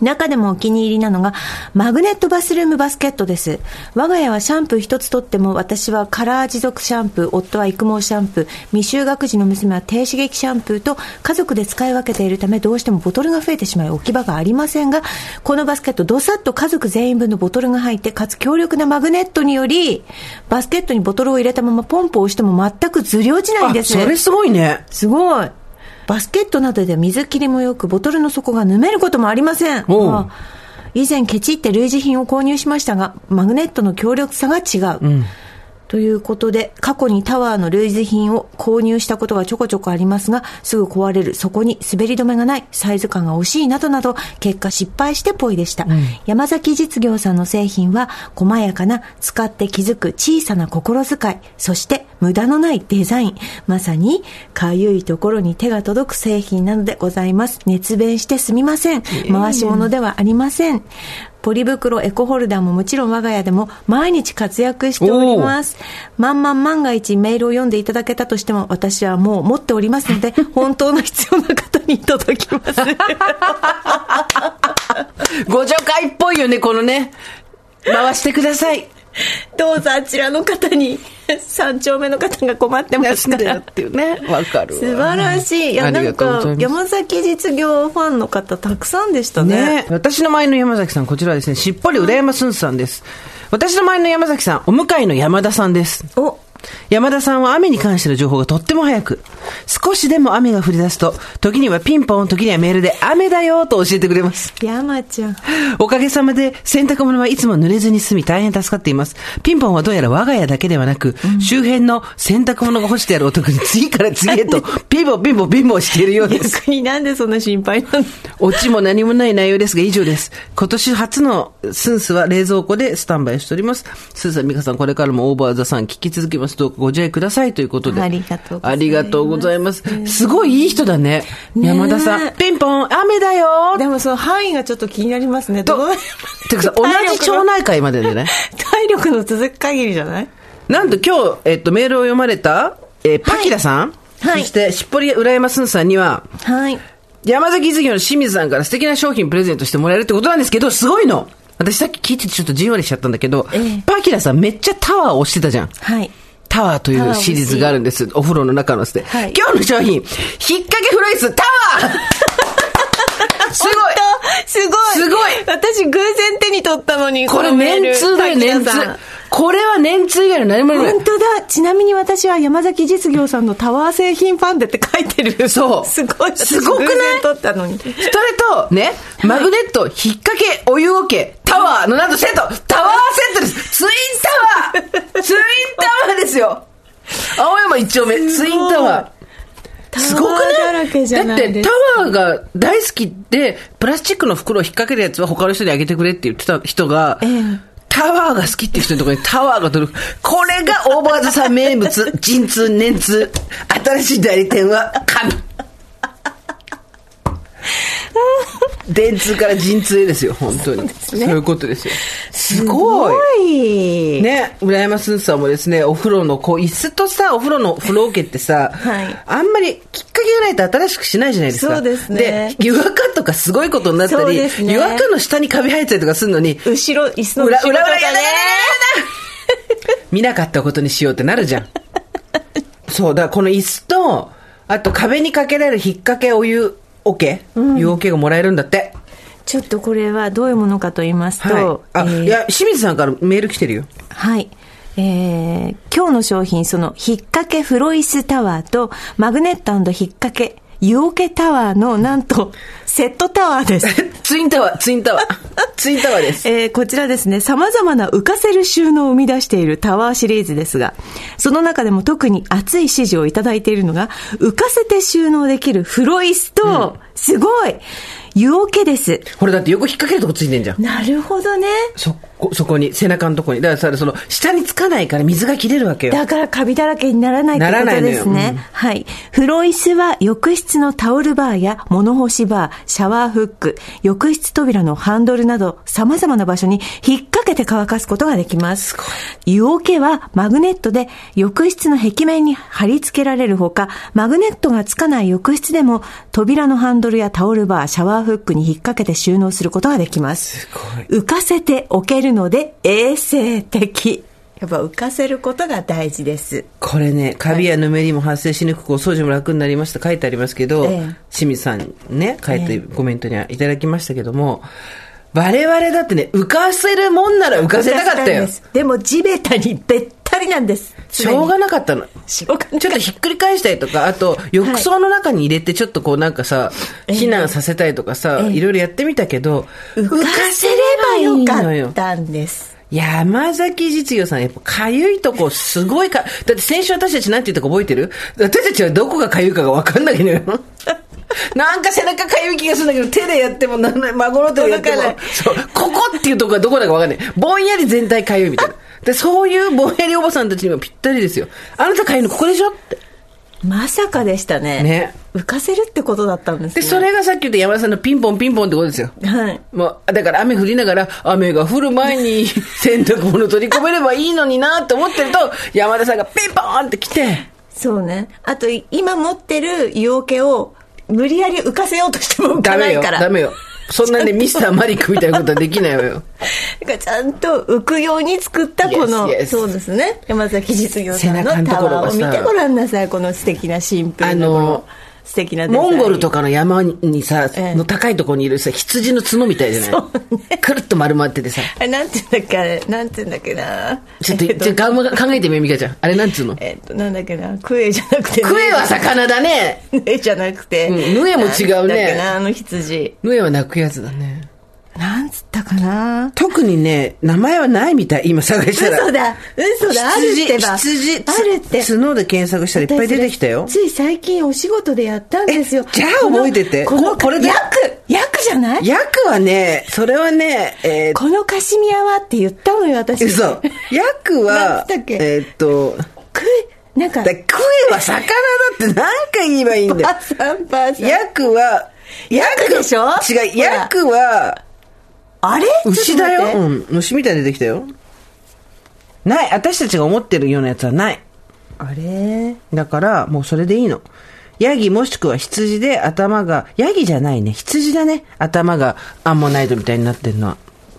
中でもお気に入りなのが、マグネットバスルームバスケットです。我が家はシャンプー一つとっても、私はカラー持続シャンプー、夫は育毛シャンプー、未就学児の娘は低刺激シャンプーと、家族で使い分けているため、どうしてもボトルが増えてしまい置き場がありませんが、このバスケット、どさっと家族全員分のボトルが入って、かつ強力なマグネットにより、バスケットにボトルを入れたままポンプを押しても全くずり落ちないんです。あそれすごいね。すごい。バスケットなどで水切りもよく、ボトルの底がぬめることもありません。以前ケチって類似品を購入しましたが、マグネットの強力さが違う。ということで、過去にタワーの類似品を購入したことがちょこちょこありますが、すぐ壊れる、そこに滑り止めがない、サイズ感が惜しいなどなど、結果失敗してぽいでした。山崎実業さんの製品は、細やかな、使って気づく小さな心遣い、そして無駄のないデザイン、まさに、かゆいところに手が届く製品なのでございます。熱弁してすみません。回し物ではありません。ポリ袋、エコホルダーももちろん我が家でも毎日活躍しております。まんまん万が一メールを読んでいただけたとしても私はもう持っておりますので、<laughs> 本当の必要な方に届きます。<laughs> ご助会っぽいよね、このね。回してください。<laughs> どうぞあちらの方に、<laughs> 三丁目の方が困ってますから。っていうね。わかるわ。素晴らしい。いや、なんか、山崎実業ファンの方たくさんでしたね。ね私の前の山崎さん、こちらはですね、しっぽり浦山すんさんです。私の前の山崎さん、お向かいの山田さんです。お、山田さんは雨に関しての情報がとっても早く、少しでも雨が降り出すと、時にはピンポン、時にはメールで雨だよと教えてくれます。山ちゃん。おかげさまで洗濯物はいつも濡れずに済み大変助かっています。ピンポンはどうやら我が家だけではなく、周辺の洗濯物が干してあるお宅に次から次へと <laughs> ピンポンピンポンピンポンしているようです。逆になんでそんな心配なのオチも何もない内容ですが以上です。今年初のスンスは冷蔵庫でスタンバイしております。スーさん、ミカさん、これからもオーバーザさん聞き続けます。どうかご自愛くださいということで。ありがとうございますありがとうございます。すごいいい人だね。山田さん。ピンポン、雨だよでもその範囲がちょっと気になりますね。とどうてかさ、同じ町内会まででね。<laughs> 体力の続く限りじゃない？なんと今日、えっと、メールを読まれた、えーパキラさん、はいそして、しっぽり浦山すんさんには、はい。山崎事業の清水さんから素敵な商品プレゼントしてもらえるってことなんですけど、すごいの私さっき聞いててちょっとじんわりしちゃったんだけど、ええパキラさんめっちゃタワーを押してたじゃん。はい。タワーというシリーズがあるんです。お風呂の中ので、はい。今日の商品、引っ掛けフロイスタワー!すごい <laughs> すごいすごい私偶然手に取ったのに、これのメール年通だよ、滝田年通さん。これは年通以外の何もない。本当だ。ちなみに私は山崎実業さんのタワー製品ファンデって書いてる。そう <laughs> すごい。すごくない？取ったのに。それと、ね、マグネット、引っ掛け、お湯桶、タワーのなんとセットタワーセットですツインタワーツインタワーですよ青山一丁目、ツインタワー。すごくなない？だってタワーが大好きで、プラスチックの袋を引っ掛けるやつは他の人にあげてくれって言ってた人が、ええタワーが好きっていう人のところにタワーが届く。これがオーバーザさん名物、<laughs> 陣痛、年痛。新しい代理店は、神。電通から陣痛へですよ、本当に。そういうことですよ。すごい。い。ね、浦山すんさんもですね、お風呂の、こう、椅子とさ、お風呂の風呂桶ってさ、はいあんまりきっかけがないと新しくしないじゃないですか。そうですねで、湯垢とかすごいことになったり、ね湯垢の下にカビ生えたりとかするのに、後ろ、椅子の裏、後ろとかね裏裏やだやだやだやだ見なかったことにしようってなるじゃん。そう、だからこの椅子と、あと壁にかけられる引っ掛けお湯桶、湯桶がもらえるんだって。ちょっとこれはどういうものかと言いますと、はい。あ、えーいや、清水さんからメール来てるよ。はい。えー今日の商品、その、引っ掛けフロイスタワーと、マグネット引っ掛け、湯桶タワーの、なんと、セットタワーです。<laughs> ツインタワー、ツインタワー。<laughs> ツインタワーです。えーこちらですね、様々な浮かせる収納を生み出しているタワーシリーズですが、その中でも特に熱い支持をいただいているのが、浮かせて収納できるフロイスと、すごい湯桶です。これだって横引っ掛けるとこついてんじゃん。なるほどね。そこそこに、背中のとこに。だからさ、その、下につかないから水が切れるわけよ。だからカビだらけにならないってことならないのよですね。うんはい。風呂椅子は浴室のタオルバーや物干しバー、シャワーフック、浴室扉のハンドルなど様々な場所に引っ掛けて乾かすことができます。湯桶はマグネットで浴室の壁面に貼り付けられるほか、マグネットがつかない浴室でも扉のハンドルやタオルバー、シャワーフックに引っ掛けて収納することができます。浮かせておけるので衛生的。やっぱ浮かせることが大事です。これね、カビやぬめりも発生しにくく、お掃除も楽になりました書いてありますけど、ええ清水さんにね、書いてコメントにはいただきましたけども、我々だってね、浮かせるもんなら浮かせたかったよ。でも地べたにべったりなんです。しょうがなかったの。ちょっとひっくり返したりとか、あと、浴槽の中に入れてちょっとこうなんかさ、避難させたりとかさ、いろいろやってみたけど、浮かせればよかったんです。山崎実業さん、やっぱかゆいとこすごいか、だって先週私たちなんて言ったか覚えてる？私たちはどこがかゆいかがわかんないのよ。<laughs> なんか背中かゆい気がするんだけど、手でやってもなんない、孫の手でやってもそう、ここっていうとこがどこだかわかんない。ぼんやり全体かゆいみたいな。で、そういうぼんやりおばさんたちにもぴったりですよ。あなたかゆいのここでしょって。まさかでしたね。ね浮かせるってことだったんですで、ね。それがさっき言った山田さんのピンポンピンポンってことですよ。はい。もう、だから雨降りながら、雨が降る前に <laughs> 洗濯物取り込めればいいのになって思ってると、山田さんがピンポーンって来て、そうね。あと、今持ってる湯桶を無理やり浮かせようとしても浮ダメよ、かないから。ダメよ。そんなんでミスターマリックみたいなことはできないわよ。だからちゃんと浮くように作ったこの、Yes, yes そうですね。山崎実業さんのタワーを見てごらんなさい。この素敵なシンプルなあのこの素敵なモンゴルとかの山にさ、ええの高いところにいるさ、羊の角みたいじゃない？ねくるっと丸まっててさ。あれ、なんて言うんだっけあれ、なんて言うんだっけな？ちょっと、えっと考えてみよう、ミカちゃん。あれなんつうの？えっと、なんだっけな？クエじゃなくて、クエは魚だね。ヌエじゃなくて。うんヌエも違うねだっけな、あの羊。ヌエは鳴くやつだね。なんつったかな？特にね、名前はないみたい。今探したら。嘘だ嘘だあるってば羊、あるってつ角で検索したらいっぱい出てきたよ。つい最近お仕事でやったんですよえ。じゃあ覚えててこのここれでヤクヤクじゃない？ヤクはね、それはね、えーこのカシミヤはって言ったのよ、私。嘘。ヤクなんはえーっと、クエ、なんか、だクエは魚だって何回言えばいいんだよば。あさんばあさん。ヤクは、ヤクでしょ？違う、ほらヤクは、あれ？牛だよ。うん、牛みたいに出てきたよ。ない。私たちが思ってるようなやつはない。あれ？だから、もうそれでいいの。ヤギもしくは羊で頭が、ヤギじゃないね。羊だね。頭がアンモナイトみたいになってんのは。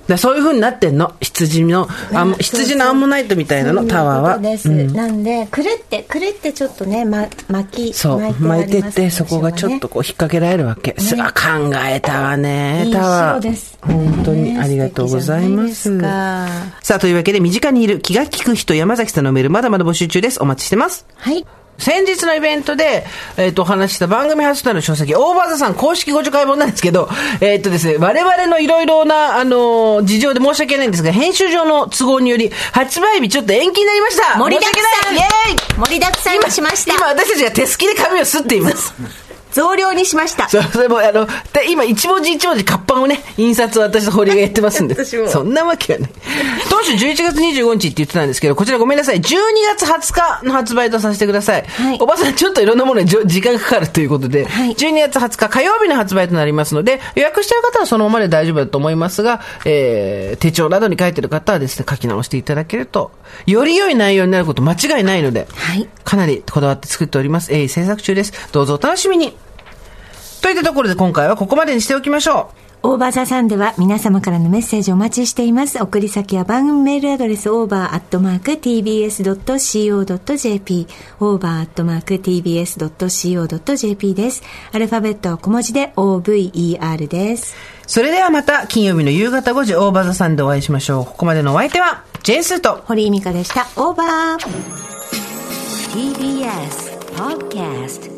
だそういう風になってんの。羊の、アン羊のアンモナイトみたいなの、タワーは。そういうことです。なんで、くるって、くるってちょっとね、ま、巻き、そう、巻巻いてって、そこがちょっとこう引っ掛けられるわけ。すあ考えたわね、タワー。塩です本当にありがとうございます。素敵じゃないですかさあ、というわけで、身近にいる気が利く人、山崎さんのメール、まだまだ募集中です。お待ちしてます。はい。先日のイベントで、えっ、と、お話しした番組初となる書籍、オーバーザさん公式ご助会本なんですけど、えっ、とですね、我々のいろいろな、あのー事情で申し訳ないんですが、編集上の都合により、発売日ちょっと延期になりました。盛りだくさん。イエーイ。盛りだくさんにしました。今私たちが手すきで紙を吸っています。増量にしました。それも、あの、で、今、一文字一文字活版をね、印刷を私と堀がやってますんで。<laughs> 私もそんなわけはない。当初11月25日って言ってたんですけど、こちらごめんなさい。12月20日の発売とさせてください。はいおばさん、ちょっといろんなものに時間かかるということで、はい12月20日火曜日の発売となりますので、予約してる方はそのままで大丈夫だと思いますが、えー、手帳などに書いてる方はですね、書き直していただけると、より良い内容になること間違いないので、はいかなりこだわって作っております。鋭意制作中です。どうぞお楽しみに。といったところで今回はここまでにしておきましょオーバーザさんでは皆様からのメッセージをお待ちしています。送り先は番組メールアドレス over.tbs.co.jp over.tbs.co.jp です。アルファベットは小文字で over です。う。それではまた金曜日の夕方5時オーバーザさんでお会いしましょう。ここまでのお相手は、ジェンスーと、堀井美香でした。オーバー。TBS Podcast